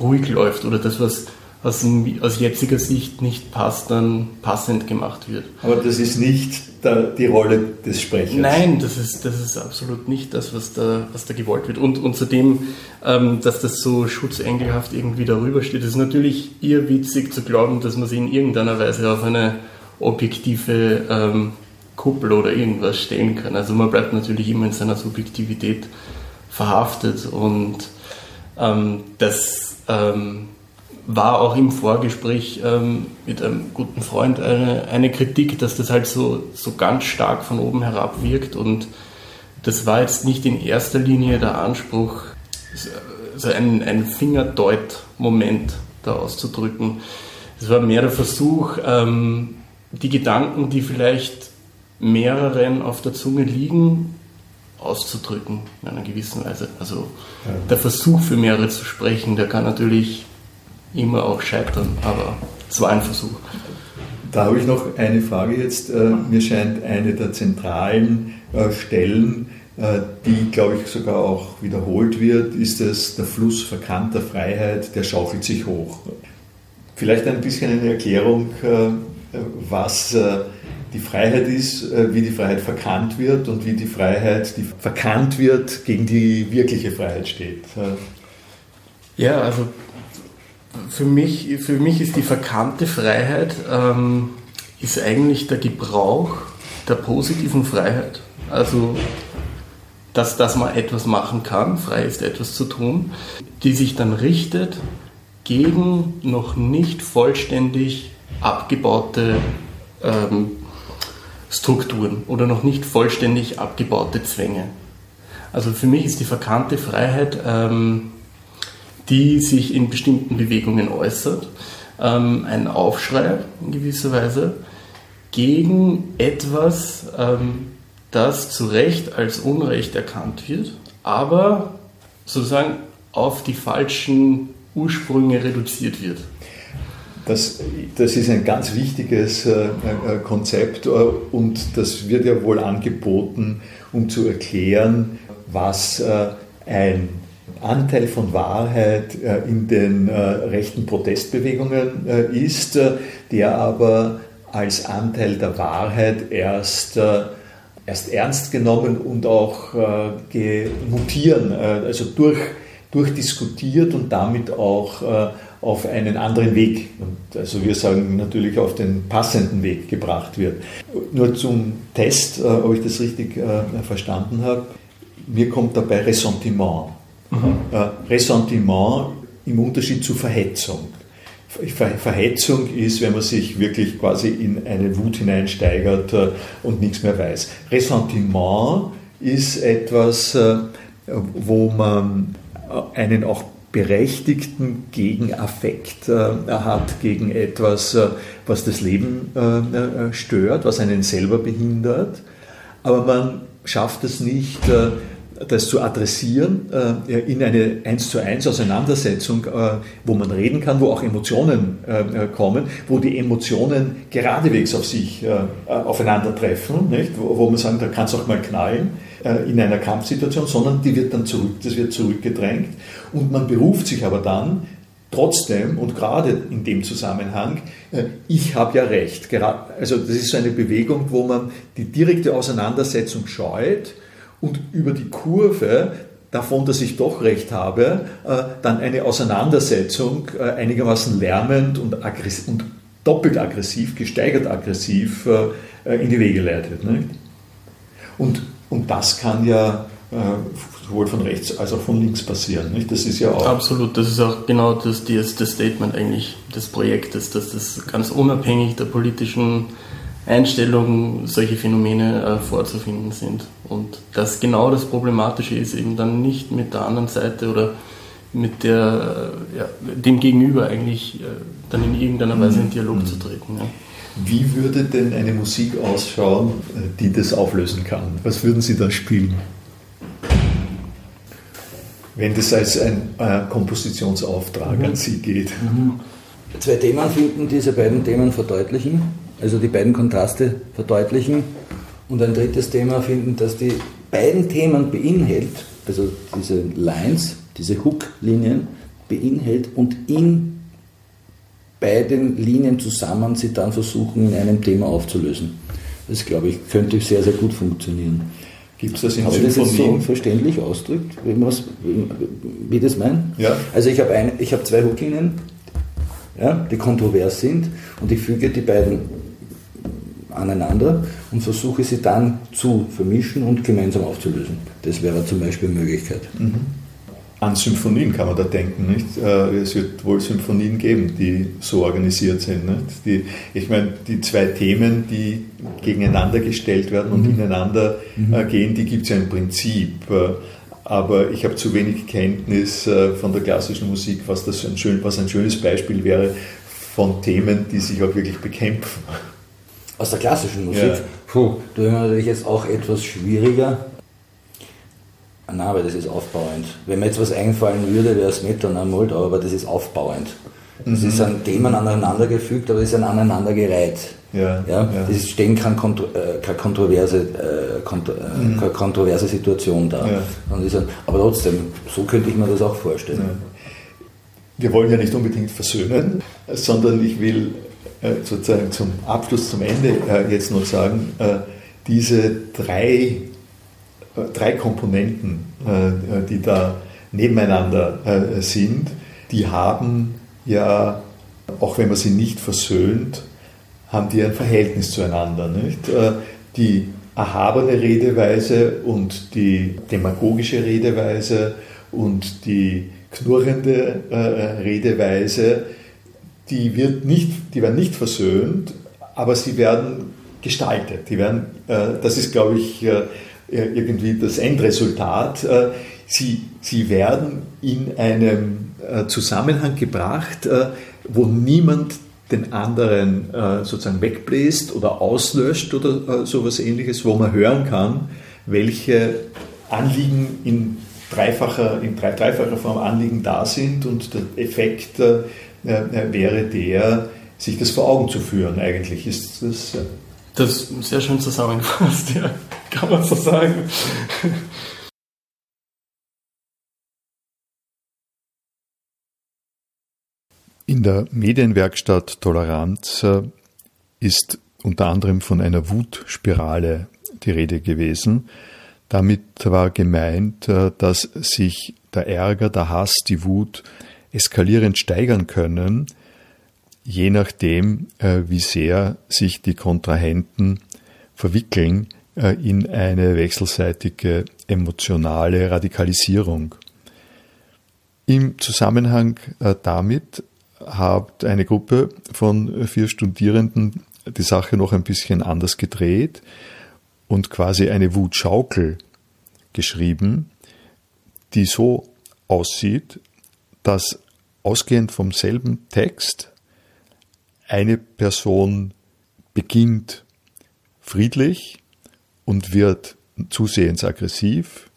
ruhig läuft oder das, was aus, aus jetziger Sicht nicht passt, dann passend gemacht wird. Aber das ist nicht der, die Rolle des Sprechers. Nein, das ist, das ist absolut nicht das, was da, was da gewollt wird. Und, und zudem, ähm, dass das so schutzengelhaft irgendwie darüber steht, ist natürlich irrwitzig zu glauben, dass man sie in irgendeiner Weise auf eine objektive ähm, Kuppel oder irgendwas stellen kann. Also man bleibt natürlich immer in seiner Subjektivität verhaftet und ähm, das ähm, war auch im Vorgespräch ähm, mit einem guten Freund eine, eine, Kritik, dass das halt so, so ganz stark von oben herab wirkt und das war jetzt nicht in erster Linie der Anspruch, so ein, ein Fingerdeut-Moment da auszudrücken. Es war mehr der Versuch, ähm, die Gedanken, die vielleicht mehreren auf der Zunge liegen, auszudrücken in einer gewissen Weise. Also der Versuch für mehrere zu sprechen, der kann natürlich immer auch scheitern, aber es war ein Versuch. Da habe ich noch eine Frage jetzt. Äh, mir scheint eine der zentralen äh, Stellen, äh, die, glaube ich, sogar auch wiederholt wird, ist es der Fluss verkannter Freiheit, der schaufelt sich hoch. Vielleicht ein bisschen eine Erklärung, was die Freiheit ist, wie die Freiheit verkannt wird und wie die Freiheit, die verkannt wird, gegen die wirkliche Freiheit steht. Ja, also für mich, für mich ist die verkannte Freiheit ähm, ist eigentlich der Gebrauch der positiven Freiheit. Also, dass, dass man etwas machen kann, frei ist etwas zu tun, die sich dann richtet gegen noch nicht vollständig abgebaute ähm, Strukturen oder noch nicht vollständig abgebaute Zwänge. Also für mich ist die verkannte Freiheit, ähm, die sich in bestimmten Bewegungen äußert, ähm, ein Aufschrei in gewisser Weise gegen etwas, ähm, das zu Recht als Unrecht erkannt wird, aber sozusagen auf die falschen Ursprünge reduziert wird. Das, das ist ein ganz wichtiges äh, äh, Konzept äh, und das wird ja wohl angeboten, um zu erklären, was äh, ein Anteil von Wahrheit äh, in den äh, rechten Protestbewegungen ist, der aber als Anteil der Wahrheit erst, erst ernst genommen und auch mutieren, also durch, durchdiskutiert und damit auch auf einen anderen Weg, und also wir sagen natürlich auf den passenden Weg gebracht wird. Nur zum Test, ob ich das richtig verstanden habe mir kommt dabei Ressentiment. Mhm. Äh, Ressentiment im Unterschied zu Verhetzung. Verhetzung ist, wenn man sich wirklich quasi in eine Wut hineinsteigert äh, und nichts mehr weiß. Ressentiment ist etwas, äh, wo man einen auch berechtigten Gegenaffekt hat gegen etwas, was das Leben stört, was einen selber behindert. Aber man schafft es nicht, das zu adressieren äh, in eine 1 zu 1 Auseinandersetzung, äh, wo man reden kann, wo auch Emotionen äh, kommen, wo die Emotionen geradewegs auf sich aufeinandertreffen, nicht? Wo, man sagt, da kann es auch mal knallen in einer Kampfsituation, sondern die wird dann zurück, das wird zurückgedrängt und man beruft sich aber dann trotzdem und gerade in dem Zusammenhang, ich habe ja recht. Also das ist so eine Bewegung, wo man die direkte Auseinandersetzung scheut und über die Kurve davon, dass ich doch recht habe, äh, dann eine Auseinandersetzung äh, einigermaßen lärmend und, und doppelt aggressiv, gesteigert aggressiv äh, in die Wege leitet. Und, und das kann ja sowohl von rechts als auch von links passieren. Das ist ja auch. Absolut, das ist auch genau das, das, das Statement eigentlich des Projektes, dass das ganz unabhängig der politischen Einstellung solche Phänomene äh, vorzufinden sind. Und dass genau das Problematische ist, eben dann nicht mit der anderen Seite oder mit der, äh, ja, dem Gegenüber eigentlich äh, dann in irgendeiner Weise in Dialog mhm. zu treten. Ja. Wie würde denn eine Musik ausschauen, äh, die das auflösen kann? Was würden Sie da spielen? Wenn das als ein äh, Kompositionsauftrag mhm. an Sie geht. Mhm. Zwei Themen finden, diese beiden Themen verdeutlichen also die beiden Kontraste verdeutlichen. Und ein drittes Thema finden, dass die beiden Themen beinhält, also diese Lines, diese Hook-Linien beinhält und in beiden Linien zusammen sie dann versuchen, in einem Thema aufzulösen. Das, glaube ich, könnte sehr, sehr gut funktionieren. Gibt es das in Habe das jetzt so verständlich ausdrückt, wie, das meine? Ja. Also ich habe, ein, ich habe zwei Hooklinien, ja, die kontrovers sind und ich füge die beiden aneinander und versuche sie dann zu vermischen und gemeinsam aufzulösen. Das wäre zum Beispiel eine Möglichkeit. Mhm. An Symphonien kann man da denken, nicht? Äh, es wird wohl Symphonien geben, die so organisiert sind. Nicht? Die, ich meine, die zwei Themen, die gegeneinander gestellt werden und mhm. ineinander mhm. Äh, gehen, die gibt es ja im Prinzip. Äh, aber ich habe zu wenig Kenntnis von der klassischen Musik, was, das ein, schön, was ein schönes Beispiel wäre von Themen, die sich auch wirklich bekämpfen aus der klassischen Musik. Ja. Puh, da ist natürlich jetzt auch etwas schwieriger. Ah, nein, aber das ist aufbauend. Wenn mir jetzt was einfallen würde, wäre es Metronome Moldau, aber das ist aufbauend. Das mhm. ist an Themen aneinandergefügt, aber es ist ein aneinandergereiht. Ja, ja, ja. Das stehen keine, Kontro äh, keine kontroverse, äh, kontro äh, mhm. keine kontroverse Situation da. Ja. Ein, aber trotzdem, so könnte ich mir das auch vorstellen. Ja. Wir wollen ja nicht unbedingt versöhnen, sondern ich will sozusagen zum Abschluss, zum Ende äh, jetzt noch sagen, äh, diese drei, drei Komponenten, die da nebeneinander sind, die haben ja, auch wenn man sie nicht versöhnt, haben die ein Verhältnis zueinander. Nicht? Äh, die erhabene Redeweise und die demagogische Redeweise und die knurrende äh, Redeweise, die, wird nicht, die werden nicht versöhnt, aber sie werden gestaltet. Die werden, äh, das ist, glaube ich, äh, irgendwie das Endresultat. Äh, sie, sie werden in einem äh, Zusammenhang gebracht, äh, wo niemand den anderen äh, sozusagen wegbläst oder auslöscht oder sowas ähnliches, wo man hören kann, welche Anliegen in dreifacher, in dreifacher Form Anliegen da sind und der Effekt äh, äh, wäre der, sich das vor Augen zu führen. Eigentlich ist das. Ja. Das ist sehr schön zusammengefasst, ja, kann man so sagen. In der Medienwerkstatt Toleranz äh, ist unter anderem von einer Wutspirale die Rede gewesen. Damit war gemeint, äh, dass sich der Ärger, der Hass, die Wut eskalierend steigern können, je nachdem, äh, wie sehr sich die Kontrahenten verwickeln in eine wechselseitige emotionale Radikalisierung. Im Zusammenhang damit hat eine Gruppe von vier Studierenden die Sache noch ein bisschen anders gedreht und quasi eine Wutschaukel geschrieben, die so aussieht, dass ausgehend vom selben Text eine Person beginnt friedlich und wird zusehends aggressiv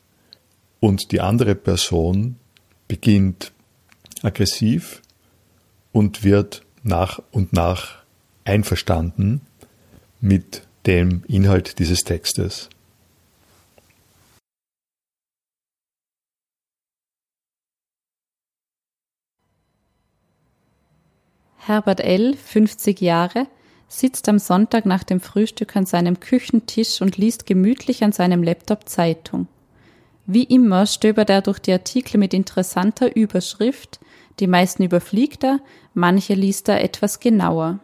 und die andere Person beginnt aggressiv und wird nach und nach einverstanden mit dem Inhalt dieses Textes. Herbert L., 50 Jahre, sitzt am Sonntag nach dem Frühstück an seinem Küchentisch und liest gemütlich an seinem Laptop Zeitung. Wie immer stöbert er durch die Artikel mit interessanter Überschrift, die meisten überfliegt er, manche liest er etwas genauer.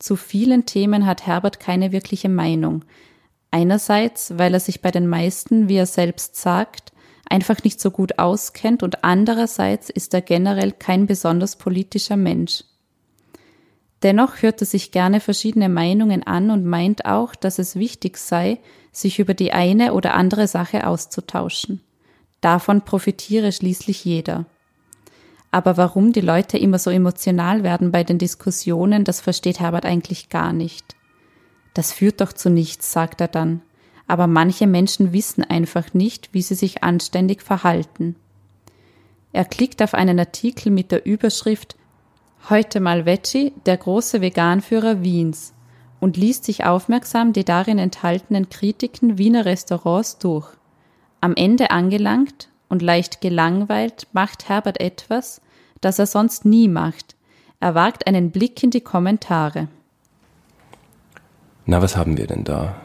Zu vielen Themen hat Herbert keine wirkliche Meinung. Einerseits, weil er sich bei den meisten, wie er selbst sagt, einfach nicht so gut auskennt und andererseits ist er generell kein besonders politischer Mensch. Dennoch hört er sich gerne verschiedene Meinungen an und meint auch, dass es wichtig sei, sich über die eine oder andere Sache auszutauschen. Davon profitiere schließlich jeder. Aber warum die Leute immer so emotional werden bei den Diskussionen, das versteht Herbert eigentlich gar nicht. Das führt doch zu nichts, sagt er dann. Aber manche Menschen wissen einfach nicht, wie sie sich anständig verhalten. Er klickt auf einen Artikel mit der Überschrift Heute mal Veggie, der große Veganführer Wiens und liest sich aufmerksam die darin enthaltenen Kritiken Wiener Restaurants durch. Am Ende angelangt und leicht gelangweilt macht Herbert etwas, das er sonst nie macht. Er wagt einen Blick in die Kommentare. Na, was haben wir denn da?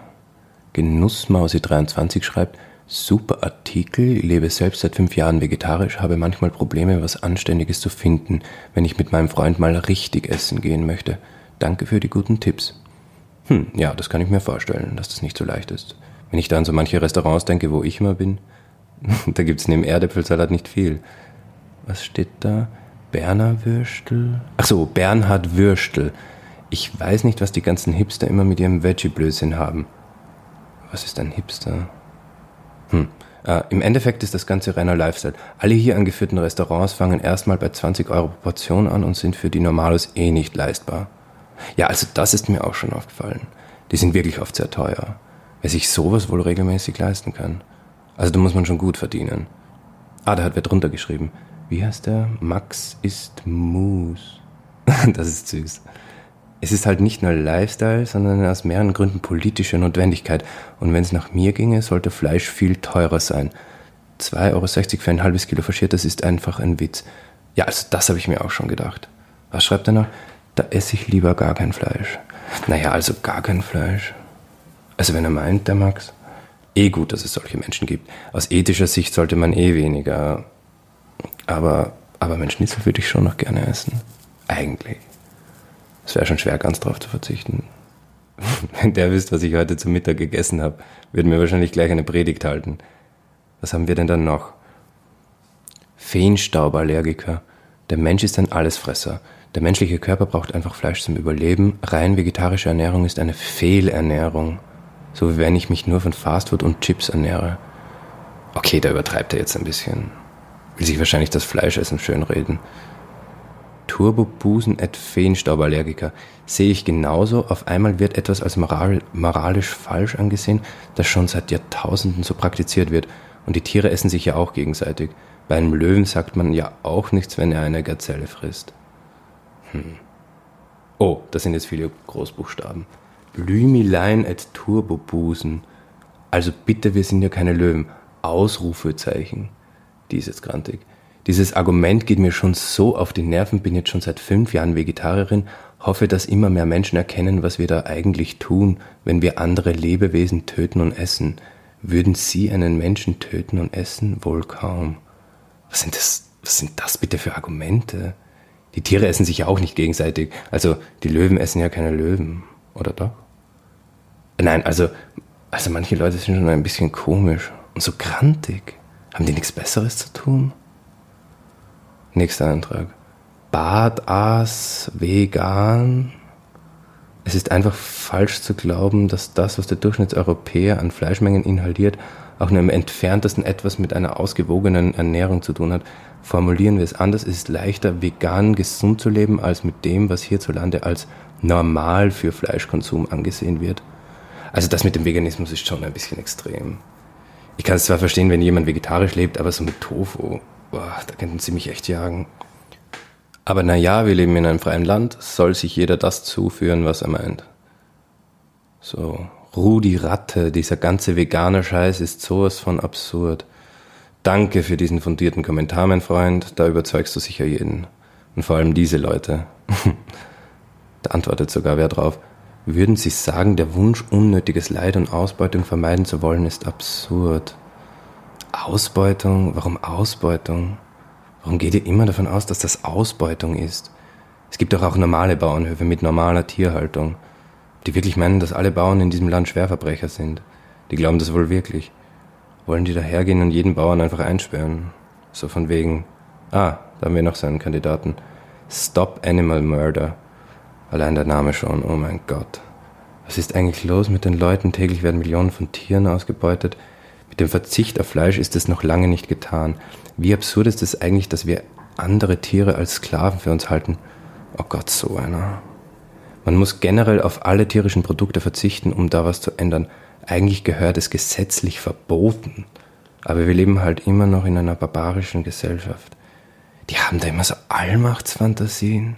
Genussmausi23 schreibt, super Artikel, lebe selbst seit fünf Jahren vegetarisch, habe manchmal Probleme, was Anständiges zu finden, wenn ich mit meinem Freund mal richtig essen gehen möchte. Danke für die guten Tipps. Hm, ja, das kann ich mir vorstellen, dass das nicht so leicht ist. Wenn ich da an so manche Restaurants denke, wo ich immer bin, da gibt's neben Erdäpfelsalat nicht viel. Was steht da? Berner Würstel? Ach so, Bernhard Würstel. Ich weiß nicht, was die ganzen Hipster immer mit ihrem Veggie-Blödsinn haben. Was ist ein Hipster? Hm. Äh, Im Endeffekt ist das ganze reiner Lifestyle. Alle hier angeführten Restaurants fangen erstmal bei 20 Euro pro Portion an und sind für die Normalos eh nicht leistbar. Ja, also das ist mir auch schon aufgefallen. Die sind wirklich oft sehr teuer. Wer sich sowas wohl regelmäßig leisten kann. Also da muss man schon gut verdienen. Ah, da hat wer drunter geschrieben. Wie heißt der? Max ist Moose. das ist süß. Es ist halt nicht nur Lifestyle, sondern aus mehreren Gründen politische Notwendigkeit. Und wenn es nach mir ginge, sollte Fleisch viel teurer sein. 2,60 Euro für ein halbes Kilo Faschiertes ist einfach ein Witz. Ja, also das habe ich mir auch schon gedacht. Was schreibt er noch? Da esse ich lieber gar kein Fleisch. Naja, also gar kein Fleisch. Also wenn er meint, der Max. Eh gut, dass es solche Menschen gibt. Aus ethischer Sicht sollte man eh weniger. Aber, aber mein Schnitzel würde ich schon noch gerne essen. Eigentlich. Es wäre schon schwer, ganz drauf zu verzichten. Wenn der wisst, was ich heute zum Mittag gegessen habe, würden wir wahrscheinlich gleich eine Predigt halten. Was haben wir denn dann noch? Feenstauballergiker. Der Mensch ist ein Allesfresser. Der menschliche Körper braucht einfach Fleisch zum Überleben. Rein vegetarische Ernährung ist eine Fehlernährung. So wie wenn ich mich nur von Fastfood und Chips ernähre. Okay, da übertreibt er jetzt ein bisschen. Will sich wahrscheinlich das Fleischessen schönreden. Turbobusen et Feenstauballergiker. Sehe ich genauso, auf einmal wird etwas als moral, moralisch falsch angesehen, das schon seit Jahrtausenden so praktiziert wird. Und die Tiere essen sich ja auch gegenseitig. Bei einem Löwen sagt man ja auch nichts, wenn er eine Gazelle frisst. Hm. Oh, das sind jetzt viele Großbuchstaben. Blümilein et Turbobusen. Also bitte, wir sind ja keine Löwen. Ausrufezeichen. Die ist jetzt grantig. Dieses Argument geht mir schon so auf die Nerven, bin jetzt schon seit fünf Jahren Vegetarierin, hoffe, dass immer mehr Menschen erkennen, was wir da eigentlich tun, wenn wir andere Lebewesen töten und essen. Würden Sie einen Menschen töten und essen? Wohl kaum. Was sind das, was sind das bitte für Argumente? Die Tiere essen sich ja auch nicht gegenseitig. Also, die Löwen essen ja keine Löwen. Oder doch? Nein, also, also manche Leute sind schon ein bisschen komisch und so grantig. Haben die nichts Besseres zu tun? Nächster Antrag. Badass vegan. Es ist einfach falsch zu glauben, dass das, was der Durchschnittseuropäer an Fleischmengen inhaliert, auch nur im entferntesten etwas mit einer ausgewogenen Ernährung zu tun hat. Formulieren wir es anders, es ist leichter, vegan gesund zu leben, als mit dem, was hierzulande als normal für Fleischkonsum angesehen wird. Also das mit dem Veganismus ist schon ein bisschen extrem. Ich kann es zwar verstehen, wenn jemand vegetarisch lebt, aber so mit Tofu, boah, da könnten sie mich echt jagen. Aber naja, wir leben in einem freien Land, soll sich jeder das zuführen, was er meint. So, Rudi Ratte, dieser ganze vegane Scheiß ist sowas von absurd. Danke für diesen fundierten Kommentar, mein Freund, da überzeugst du sicher jeden. Und vor allem diese Leute. da antwortet sogar wer drauf. Würden Sie sagen, der Wunsch, unnötiges Leid und Ausbeutung vermeiden zu wollen, ist absurd? Ausbeutung? Warum Ausbeutung? Warum geht ihr immer davon aus, dass das Ausbeutung ist? Es gibt doch auch normale Bauernhöfe mit normaler Tierhaltung, die wirklich meinen, dass alle Bauern in diesem Land Schwerverbrecher sind. Die glauben das wohl wirklich. Wollen die dahergehen und jeden Bauern einfach einsperren? So von wegen, ah, da haben wir noch so einen Kandidaten. Stop Animal Murder. Allein der Name schon, oh mein Gott. Was ist eigentlich los mit den Leuten? Täglich werden Millionen von Tieren ausgebeutet. Mit dem Verzicht auf Fleisch ist es noch lange nicht getan. Wie absurd ist es eigentlich, dass wir andere Tiere als Sklaven für uns halten? Oh Gott, so einer. Man muss generell auf alle tierischen Produkte verzichten, um da was zu ändern. Eigentlich gehört es gesetzlich verboten. Aber wir leben halt immer noch in einer barbarischen Gesellschaft. Die haben da immer so Allmachtsfantasien.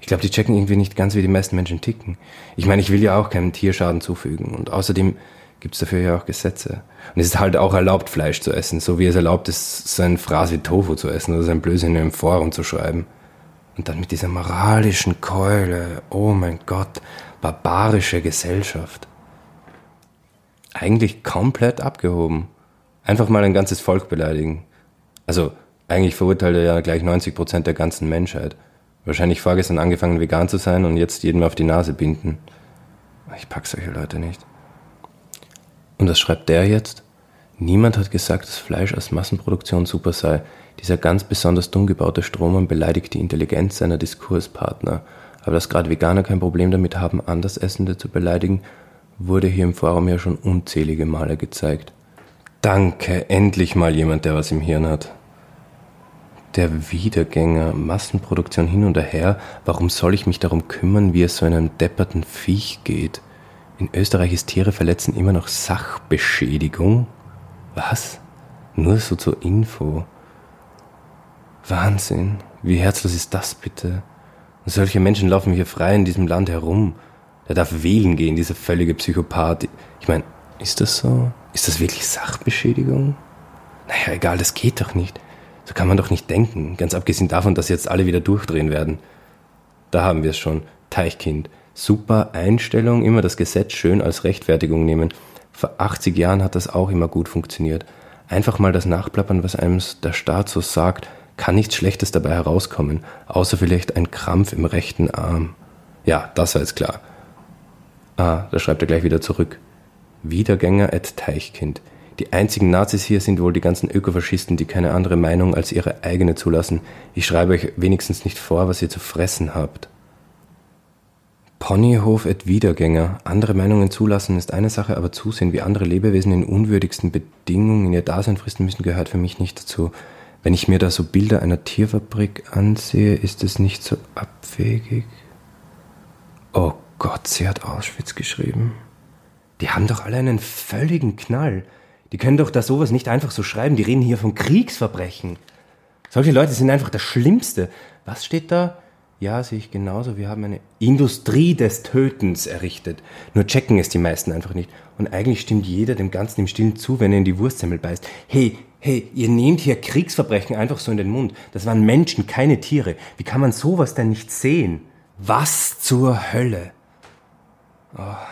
Ich glaube, die checken irgendwie nicht ganz, wie die meisten Menschen ticken. Ich meine, ich will ja auch keinem Tierschaden zufügen. Und außerdem gibt es dafür ja auch Gesetze. Und es ist halt auch erlaubt, Fleisch zu essen, so wie es erlaubt ist, so ein Fraß wie Tofu zu essen oder sein Blödsinn in einem Forum zu schreiben. Und dann mit dieser moralischen Keule, oh mein Gott, barbarische Gesellschaft. Eigentlich komplett abgehoben. Einfach mal ein ganzes Volk beleidigen. Also, eigentlich verurteilt er ja gleich 90 Prozent der ganzen Menschheit. Wahrscheinlich vorgestern angefangen vegan zu sein und jetzt jedem auf die Nase binden. Ich pack solche Leute nicht. Und was schreibt der jetzt? Niemand hat gesagt, dass Fleisch aus Massenproduktion super sei. Dieser ganz besonders dumm gebaute Strohmann beleidigt die Intelligenz seiner Diskurspartner. Aber dass gerade Veganer kein Problem damit haben, Andersessende zu beleidigen, wurde hier im Forum ja schon unzählige Male gezeigt. Danke, endlich mal jemand, der was im Hirn hat. Der Wiedergänger, Massenproduktion hin und her, warum soll ich mich darum kümmern, wie es so einem depperten Viech geht? In Österreich ist Tiere verletzen immer noch Sachbeschädigung. Was? Nur so zur Info. Wahnsinn. Wie herzlos ist das bitte? Und solche Menschen laufen hier frei in diesem Land herum. Der darf wählen gehen, dieser völlige Psychopath. Ich meine, ist das so? Ist das wirklich Sachbeschädigung? Naja, egal, das geht doch nicht. So kann man doch nicht denken. Ganz abgesehen davon, dass jetzt alle wieder durchdrehen werden. Da haben wir es schon. Teichkind. Super Einstellung, immer das Gesetz schön als Rechtfertigung nehmen. Vor 80 Jahren hat das auch immer gut funktioniert. Einfach mal das Nachplappern, was einem der Staat so sagt, kann nichts Schlechtes dabei herauskommen, außer vielleicht ein Krampf im rechten Arm. Ja, das war jetzt klar. Ah, da schreibt er gleich wieder zurück. Wiedergänger et Teichkind. Die einzigen Nazis hier sind wohl die ganzen Ökofaschisten, die keine andere Meinung als ihre eigene zulassen. Ich schreibe euch wenigstens nicht vor, was ihr zu fressen habt. Ponyhof et Wiedergänger. Andere Meinungen zulassen ist eine Sache, aber zusehen, wie andere Lebewesen in unwürdigsten Bedingungen in ihr Dasein fristen müssen, gehört für mich nicht dazu. Wenn ich mir da so Bilder einer Tierfabrik ansehe, ist es nicht so abwegig. Oh Gott, sie hat Auschwitz geschrieben. Die haben doch alle einen völligen Knall. Die können doch da sowas nicht einfach so schreiben. Die reden hier von Kriegsverbrechen. Solche Leute sind einfach das Schlimmste. Was steht da? Ja, sehe ich genauso. Wir haben eine Industrie des Tötens errichtet. Nur checken es die meisten einfach nicht. Und eigentlich stimmt jeder dem Ganzen im Stillen zu, wenn er in die Wurstsemmel beißt. Hey, hey, ihr nehmt hier Kriegsverbrechen einfach so in den Mund. Das waren Menschen, keine Tiere. Wie kann man sowas denn nicht sehen? Was zur Hölle? Oh.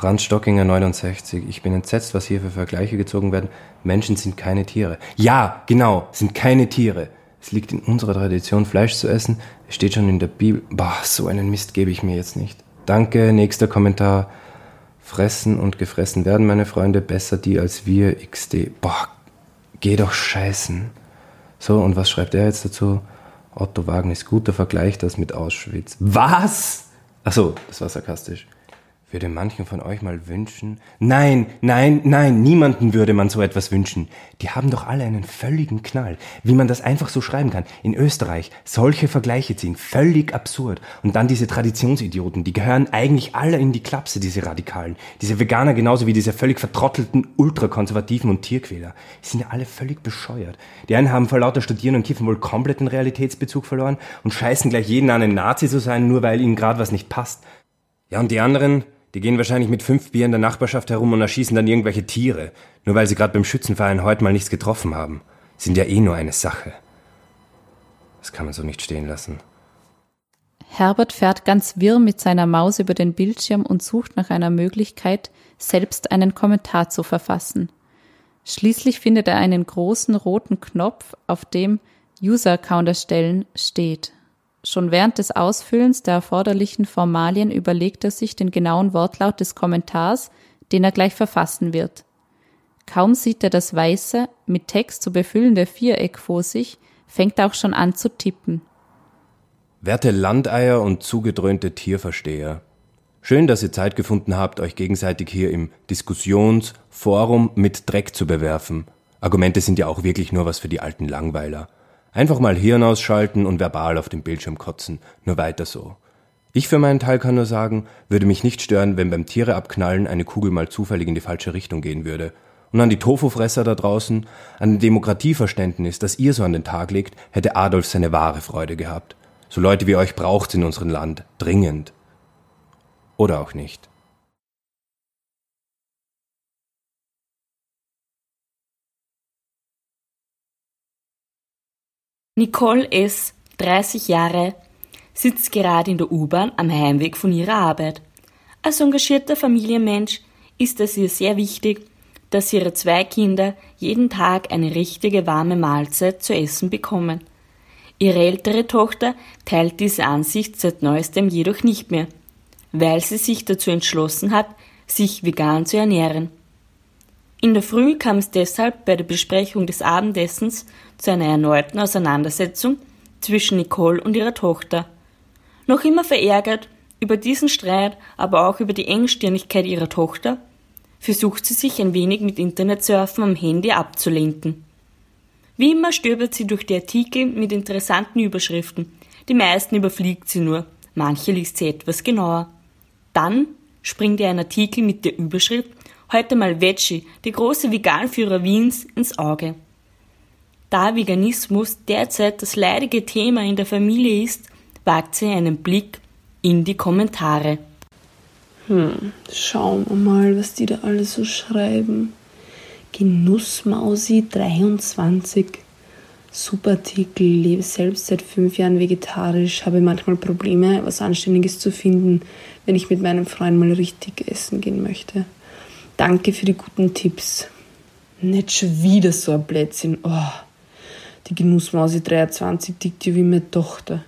Franz Stockinger 69. Ich bin entsetzt, was hier für Vergleiche gezogen werden. Menschen sind keine Tiere. Ja, genau, sind keine Tiere. Es liegt in unserer Tradition, Fleisch zu essen. Es steht schon in der Bibel. Boah, so einen Mist gebe ich mir jetzt nicht. Danke, nächster Kommentar. Fressen und gefressen werden meine Freunde besser die als wir XD. Boah, geh doch scheißen. So, und was schreibt er jetzt dazu? Otto Wagner ist guter Vergleich das mit Auschwitz. Was? Achso, das war sarkastisch würde manchen von euch mal wünschen. Nein, nein, nein, niemanden würde man so etwas wünschen. Die haben doch alle einen völligen Knall. Wie man das einfach so schreiben kann. In Österreich solche Vergleiche ziehen. Völlig absurd. Und dann diese Traditionsidioten, die gehören eigentlich alle in die Klapse, diese Radikalen. Diese Veganer genauso wie diese völlig vertrottelten Ultrakonservativen und Tierquäler. Die sind ja alle völlig bescheuert. Die einen haben vor lauter Studieren und Kiffen wohl komplett den Realitätsbezug verloren und scheißen gleich jeden an, ein Nazi zu sein, nur weil ihnen gerade was nicht passt. Ja, und die anderen, die gehen wahrscheinlich mit fünf Bier in der Nachbarschaft herum und erschießen dann irgendwelche Tiere, nur weil sie gerade beim Schützenverein heute mal nichts getroffen haben. Sind ja eh nur eine Sache. Das kann man so nicht stehen lassen. Herbert fährt ganz wirr mit seiner Maus über den Bildschirm und sucht nach einer Möglichkeit, selbst einen Kommentar zu verfassen. Schließlich findet er einen großen roten Knopf, auf dem User-Account erstellen steht. Schon während des Ausfüllens der erforderlichen Formalien überlegt er sich den genauen Wortlaut des Kommentars, den er gleich verfassen wird. Kaum sieht er das weiße, mit Text zu befüllende Viereck vor sich, fängt er auch schon an zu tippen. Werte Landeier und zugedröhnte Tierversteher, schön, dass ihr Zeit gefunden habt, euch gegenseitig hier im Diskussionsforum mit Dreck zu bewerfen. Argumente sind ja auch wirklich nur was für die alten Langweiler. Einfach mal Hirn ausschalten und verbal auf dem Bildschirm kotzen. Nur weiter so. Ich für meinen Teil kann nur sagen, würde mich nicht stören, wenn beim Tiere abknallen eine Kugel mal zufällig in die falsche Richtung gehen würde. Und an die Tofu-Fresser da draußen, an dem Demokratieverständnis, das ihr so an den Tag legt, hätte Adolf seine wahre Freude gehabt. So Leute wie euch braucht's in unserem Land. Dringend. Oder auch nicht. Nicole S., 30 Jahre, sitzt gerade in der U-Bahn am Heimweg von ihrer Arbeit. Als engagierter Familienmensch ist es ihr sehr wichtig, dass ihre zwei Kinder jeden Tag eine richtige warme Mahlzeit zu essen bekommen. Ihre ältere Tochter teilt diese Ansicht seit neuestem jedoch nicht mehr, weil sie sich dazu entschlossen hat, sich vegan zu ernähren. In der Früh kam es deshalb bei der Besprechung des Abendessens zu einer erneuten Auseinandersetzung zwischen Nicole und ihrer Tochter. Noch immer verärgert über diesen Streit, aber auch über die Engstirnigkeit ihrer Tochter, versucht sie sich ein wenig mit Internetsurfen am Handy abzulenken. Wie immer stöbert sie durch die Artikel mit interessanten Überschriften. Die meisten überfliegt sie nur, manche liest sie etwas genauer. Dann springt ihr ein Artikel mit der Überschrift heute mal Veggie, der große Veganführer Wiens, ins Auge. Da Veganismus derzeit das leidige Thema in der Familie ist, wagt sie einen Blick in die Kommentare. Hm, schauen wir mal, was die da alles so schreiben. Genussmausi 23. Super Artikel, lebe selbst seit fünf Jahren vegetarisch, habe manchmal Probleme, was Anständiges zu finden, wenn ich mit meinem Freund mal richtig essen gehen möchte. Danke für die guten Tipps. Nicht schon wieder so ein Blödsinn. Oh, die Genussmause 23 tickt ja wie meine Tochter.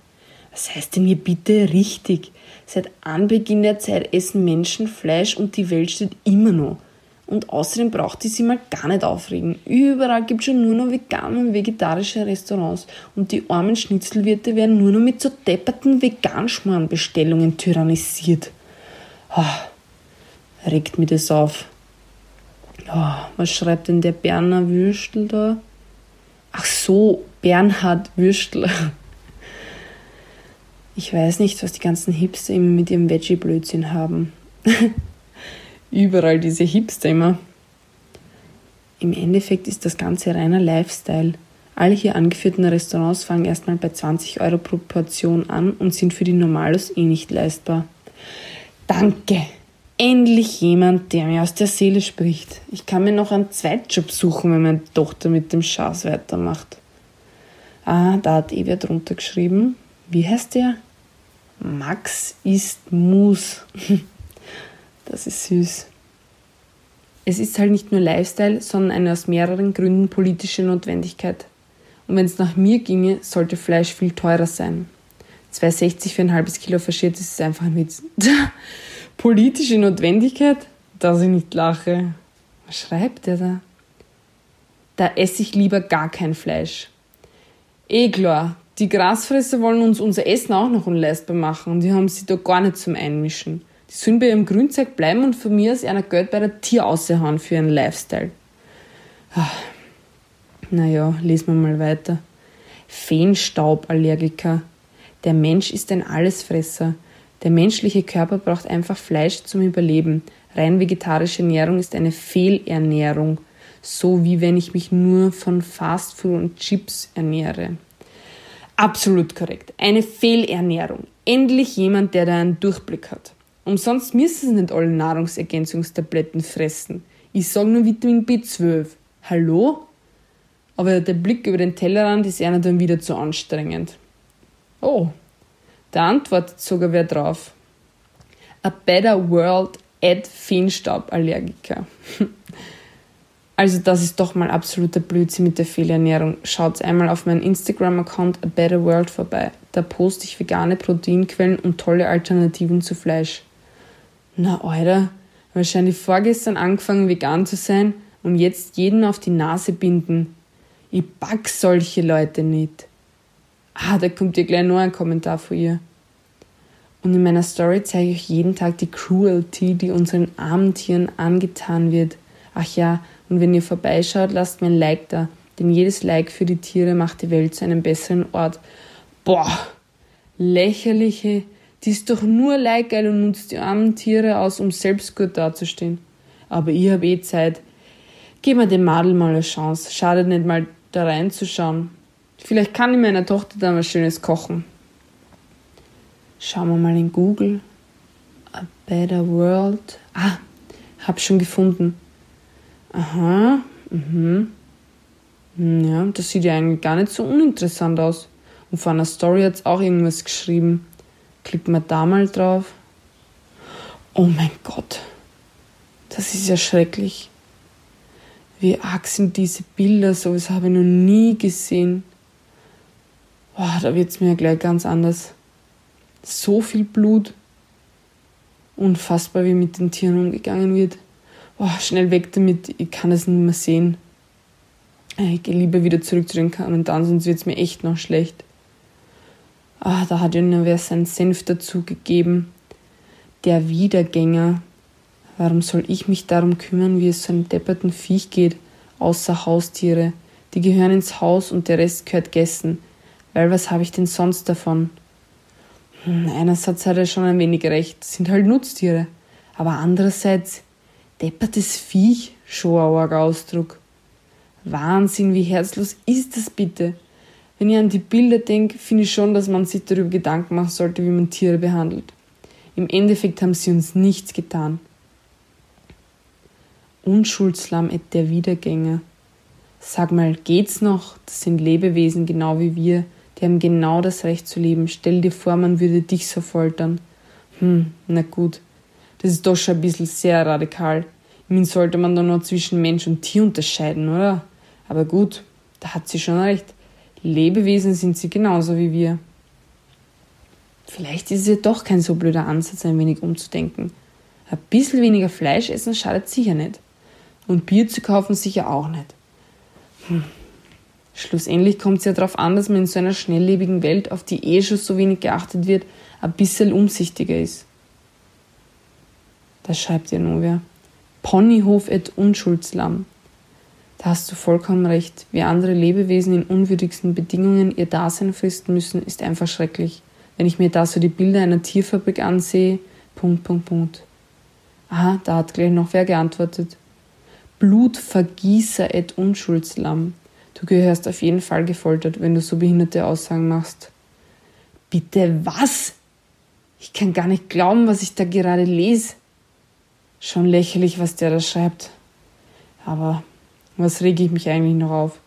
Was heißt denn hier bitte richtig? Seit Anbeginn der Zeit essen Menschen Fleisch und die Welt steht immer noch. Und außerdem braucht die sich mal gar nicht aufregen. Überall gibt es schon nur noch vegane und vegetarische Restaurants und die armen Schnitzelwirte werden nur noch mit so depperten Veganschmarrnbestellungen tyrannisiert. Oh, regt mir das auf. Oh, was schreibt denn der Berner Würstel da? Ach so, Bernhard Würstel. Ich weiß nicht, was die ganzen Hipster immer mit ihrem Veggie-Blödsinn haben. Überall diese Hipster immer. Im Endeffekt ist das Ganze reiner Lifestyle. Alle hier angeführten Restaurants fangen erstmal bei 20 Euro pro Portion an und sind für die Normalos eh nicht leistbar. Danke! Endlich jemand, der mir aus der Seele spricht. Ich kann mir noch einen Zweitjob suchen, wenn meine Tochter mit dem Schaß weitermacht. Ah, da hat Eva drunter geschrieben. Wie heißt der? Max ist Mus. Das ist süß. Es ist halt nicht nur Lifestyle, sondern eine aus mehreren Gründen politische Notwendigkeit. Und wenn es nach mir ginge, sollte Fleisch viel teurer sein. 2,60 für ein halbes Kilo verschiert, ist einfach ein politische Notwendigkeit? Dass ich nicht lache. Was schreibt der da? Da esse ich lieber gar kein Fleisch. Eh klar, die Grasfresser wollen uns unser Essen auch noch unleistbar machen und die haben sich da gar nicht zum Einmischen. Die sollen bei ihrem Grünzeug bleiben und von mir aus einer Geld bei der Tier aushauen für ihren Lifestyle. Ah. Naja, lesen wir mal weiter. Feenstauballergiker. Der Mensch ist ein Allesfresser. Der menschliche Körper braucht einfach Fleisch zum Überleben. Rein vegetarische Ernährung ist eine Fehlernährung. So wie wenn ich mich nur von Fastfood und Chips ernähre. Absolut korrekt. Eine Fehlernährung. Endlich jemand, der da einen Durchblick hat. Umsonst müssen sie nicht alle Nahrungsergänzungstabletten fressen. Ich sage nur Vitamin B12. Hallo? Aber der Blick über den Tellerrand ist einer dann wieder zu anstrengend. Oh, da antwortet sogar wer drauf. A better world at Feenstauballergiker. Also das ist doch mal absoluter Blödsinn mit der Fehlernährung. Schaut einmal auf meinen Instagram-Account A Better World vorbei. Da poste ich vegane Proteinquellen und tolle Alternativen zu Fleisch. Na, Alter, wahrscheinlich vorgestern angefangen vegan zu sein und jetzt jeden auf die Nase binden. Ich back solche Leute nicht. Ah, da kommt ja gleich noch ein Kommentar von ihr. Und in meiner Story zeige ich euch jeden Tag die Cruelty, die unseren armen Tieren angetan wird. Ach ja, und wenn ihr vorbeischaut, lasst mir ein Like da, denn jedes Like für die Tiere macht die Welt zu einem besseren Ort. Boah, lächerliche, die ist doch nur leihgeil und nutzt die armen Tiere aus, um selbst gut dazustehen. Aber ich habe eh Zeit. Gib mir dem Madel mal eine Chance. Schadet nicht mal da reinzuschauen. Vielleicht kann ich meiner Tochter da was Schönes kochen. Schauen wir mal in Google. A Better World. Ah, hab schon gefunden. Aha, mhm. Ja, das sieht ja eigentlich gar nicht so uninteressant aus. Und vor einer Story hat es auch irgendwas geschrieben. Klickt man da mal drauf. Oh mein Gott, das ist ja schrecklich. Wie arg sind diese Bilder, sowas habe ich noch nie gesehen. Boah, da wird es mir gleich ganz anders. So viel Blut. Unfassbar, wie mit den Tieren umgegangen wird oh, schnell weg damit, ich kann es nicht mehr sehen. Äh, ich gehe lieber wieder zurück zu den Kommentaren, sonst wird es mir echt noch schlecht. Ah, da hat ja nur wer seinen Senf dazu gegeben. Der Wiedergänger. Warum soll ich mich darum kümmern, wie es so einem depperten Viech geht, außer Haustiere? Die gehören ins Haus und der Rest gehört gegessen. Weil was habe ich denn sonst davon? Hm, einerseits hat er schon ein wenig recht, sind halt Nutztiere. Aber andererseits, deppertes Viech, arger Ausdruck. Wahnsinn, wie herzlos ist das bitte? Wenn ich an die Bilder denke, finde ich schon, dass man sich darüber Gedanken machen sollte, wie man Tiere behandelt. Im Endeffekt haben sie uns nichts getan. Unschuldslamm et der Wiedergänger. Sag mal, geht's noch? Das sind Lebewesen genau wie wir. Die haben genau das Recht zu leben. Stell dir vor, man würde dich so foltern. Hm, na gut. Das ist doch schon ein bisschen sehr radikal. Min sollte man dann noch zwischen Mensch und Tier unterscheiden, oder? Aber gut, da hat sie schon recht. Lebewesen sind sie genauso wie wir. Vielleicht ist es ja doch kein so blöder Ansatz, ein wenig umzudenken. Ein bisschen weniger Fleisch essen schadet sicher nicht. Und Bier zu kaufen sicher auch nicht. Hm. Schlussendlich kommt es ja darauf an, dass man in so einer schnelllebigen Welt, auf die eh schon so wenig geachtet wird, ein bisschen umsichtiger ist. Da schreibt ja nur wer. Ponyhof et Unschuldslamm. Da hast du vollkommen recht. Wie andere Lebewesen in unwürdigsten Bedingungen ihr Dasein fristen müssen, ist einfach schrecklich. Wenn ich mir da so die Bilder einer Tierfabrik ansehe, Punkt, Punkt, Punkt. Aha, da hat gleich noch wer geantwortet. Blutvergießer et Unschuldslamm. Du gehörst auf jeden Fall gefoltert, wenn du so behinderte Aussagen machst. Bitte was? Ich kann gar nicht glauben, was ich da gerade lese. Schon lächerlich, was der da schreibt. Aber was rege ich mich eigentlich noch auf?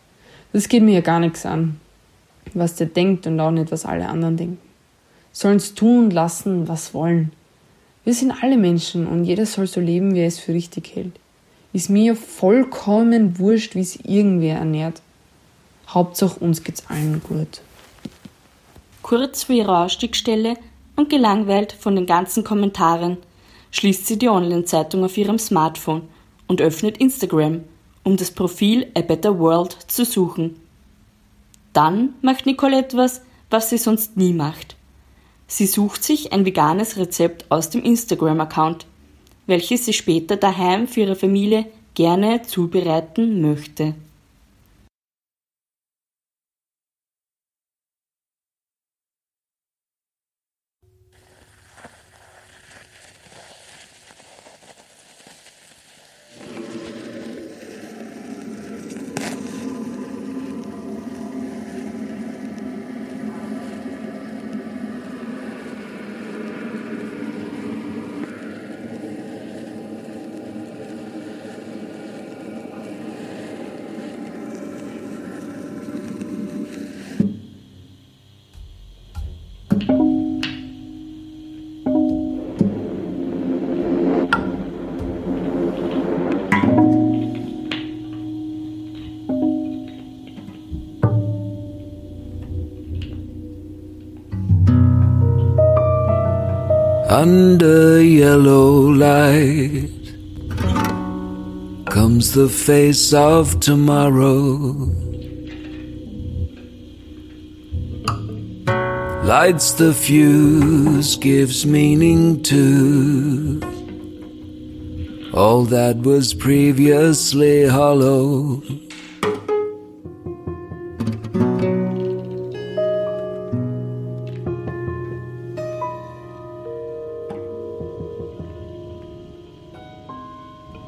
Das geht mir ja gar nichts an. Was der denkt und auch nicht, was alle anderen denken. Sollen's tun lassen, was wollen. Wir sind alle Menschen und jeder soll so leben, wie er es für richtig hält. Ist mir vollkommen wurscht, wie es irgendwer ernährt. Hauptsache uns geht's allen gut. Kurz vor ihrer Ausstiegsstelle und gelangweilt von den ganzen Kommentaren schließt sie die Online-Zeitung auf ihrem Smartphone und öffnet Instagram, um das Profil A Better World zu suchen. Dann macht Nicole etwas, was sie sonst nie macht. Sie sucht sich ein veganes Rezept aus dem Instagram-Account, welches sie später daheim für ihre Familie gerne zubereiten möchte. Under yellow light comes the face of tomorrow. Lights the fuse, gives meaning to all that was previously hollow.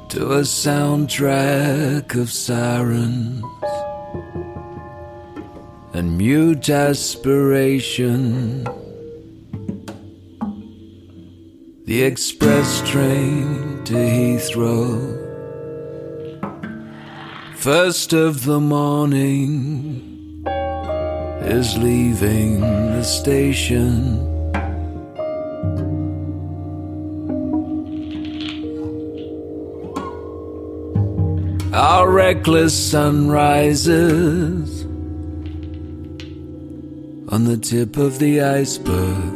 To a soundtrack of sirens and mute aspiration. The express train to Heathrow, first of the morning, is leaving the station. Reckless sunrises on the tip of the iceberg,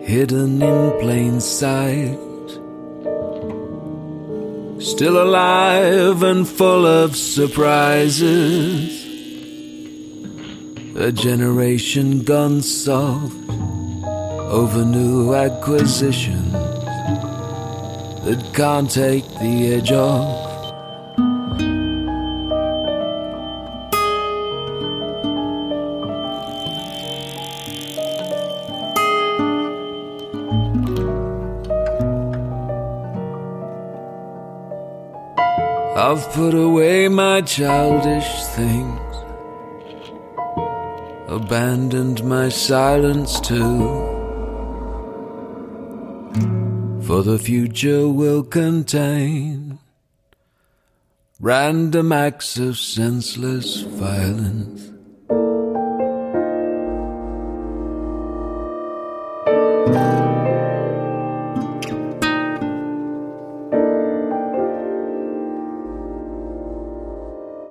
hidden in plain sight. Still alive and full of surprises. A generation gone soft over new acquisitions that can't take the edge off. Childish things, abandoned my silence too. For the future will contain random acts of senseless violence.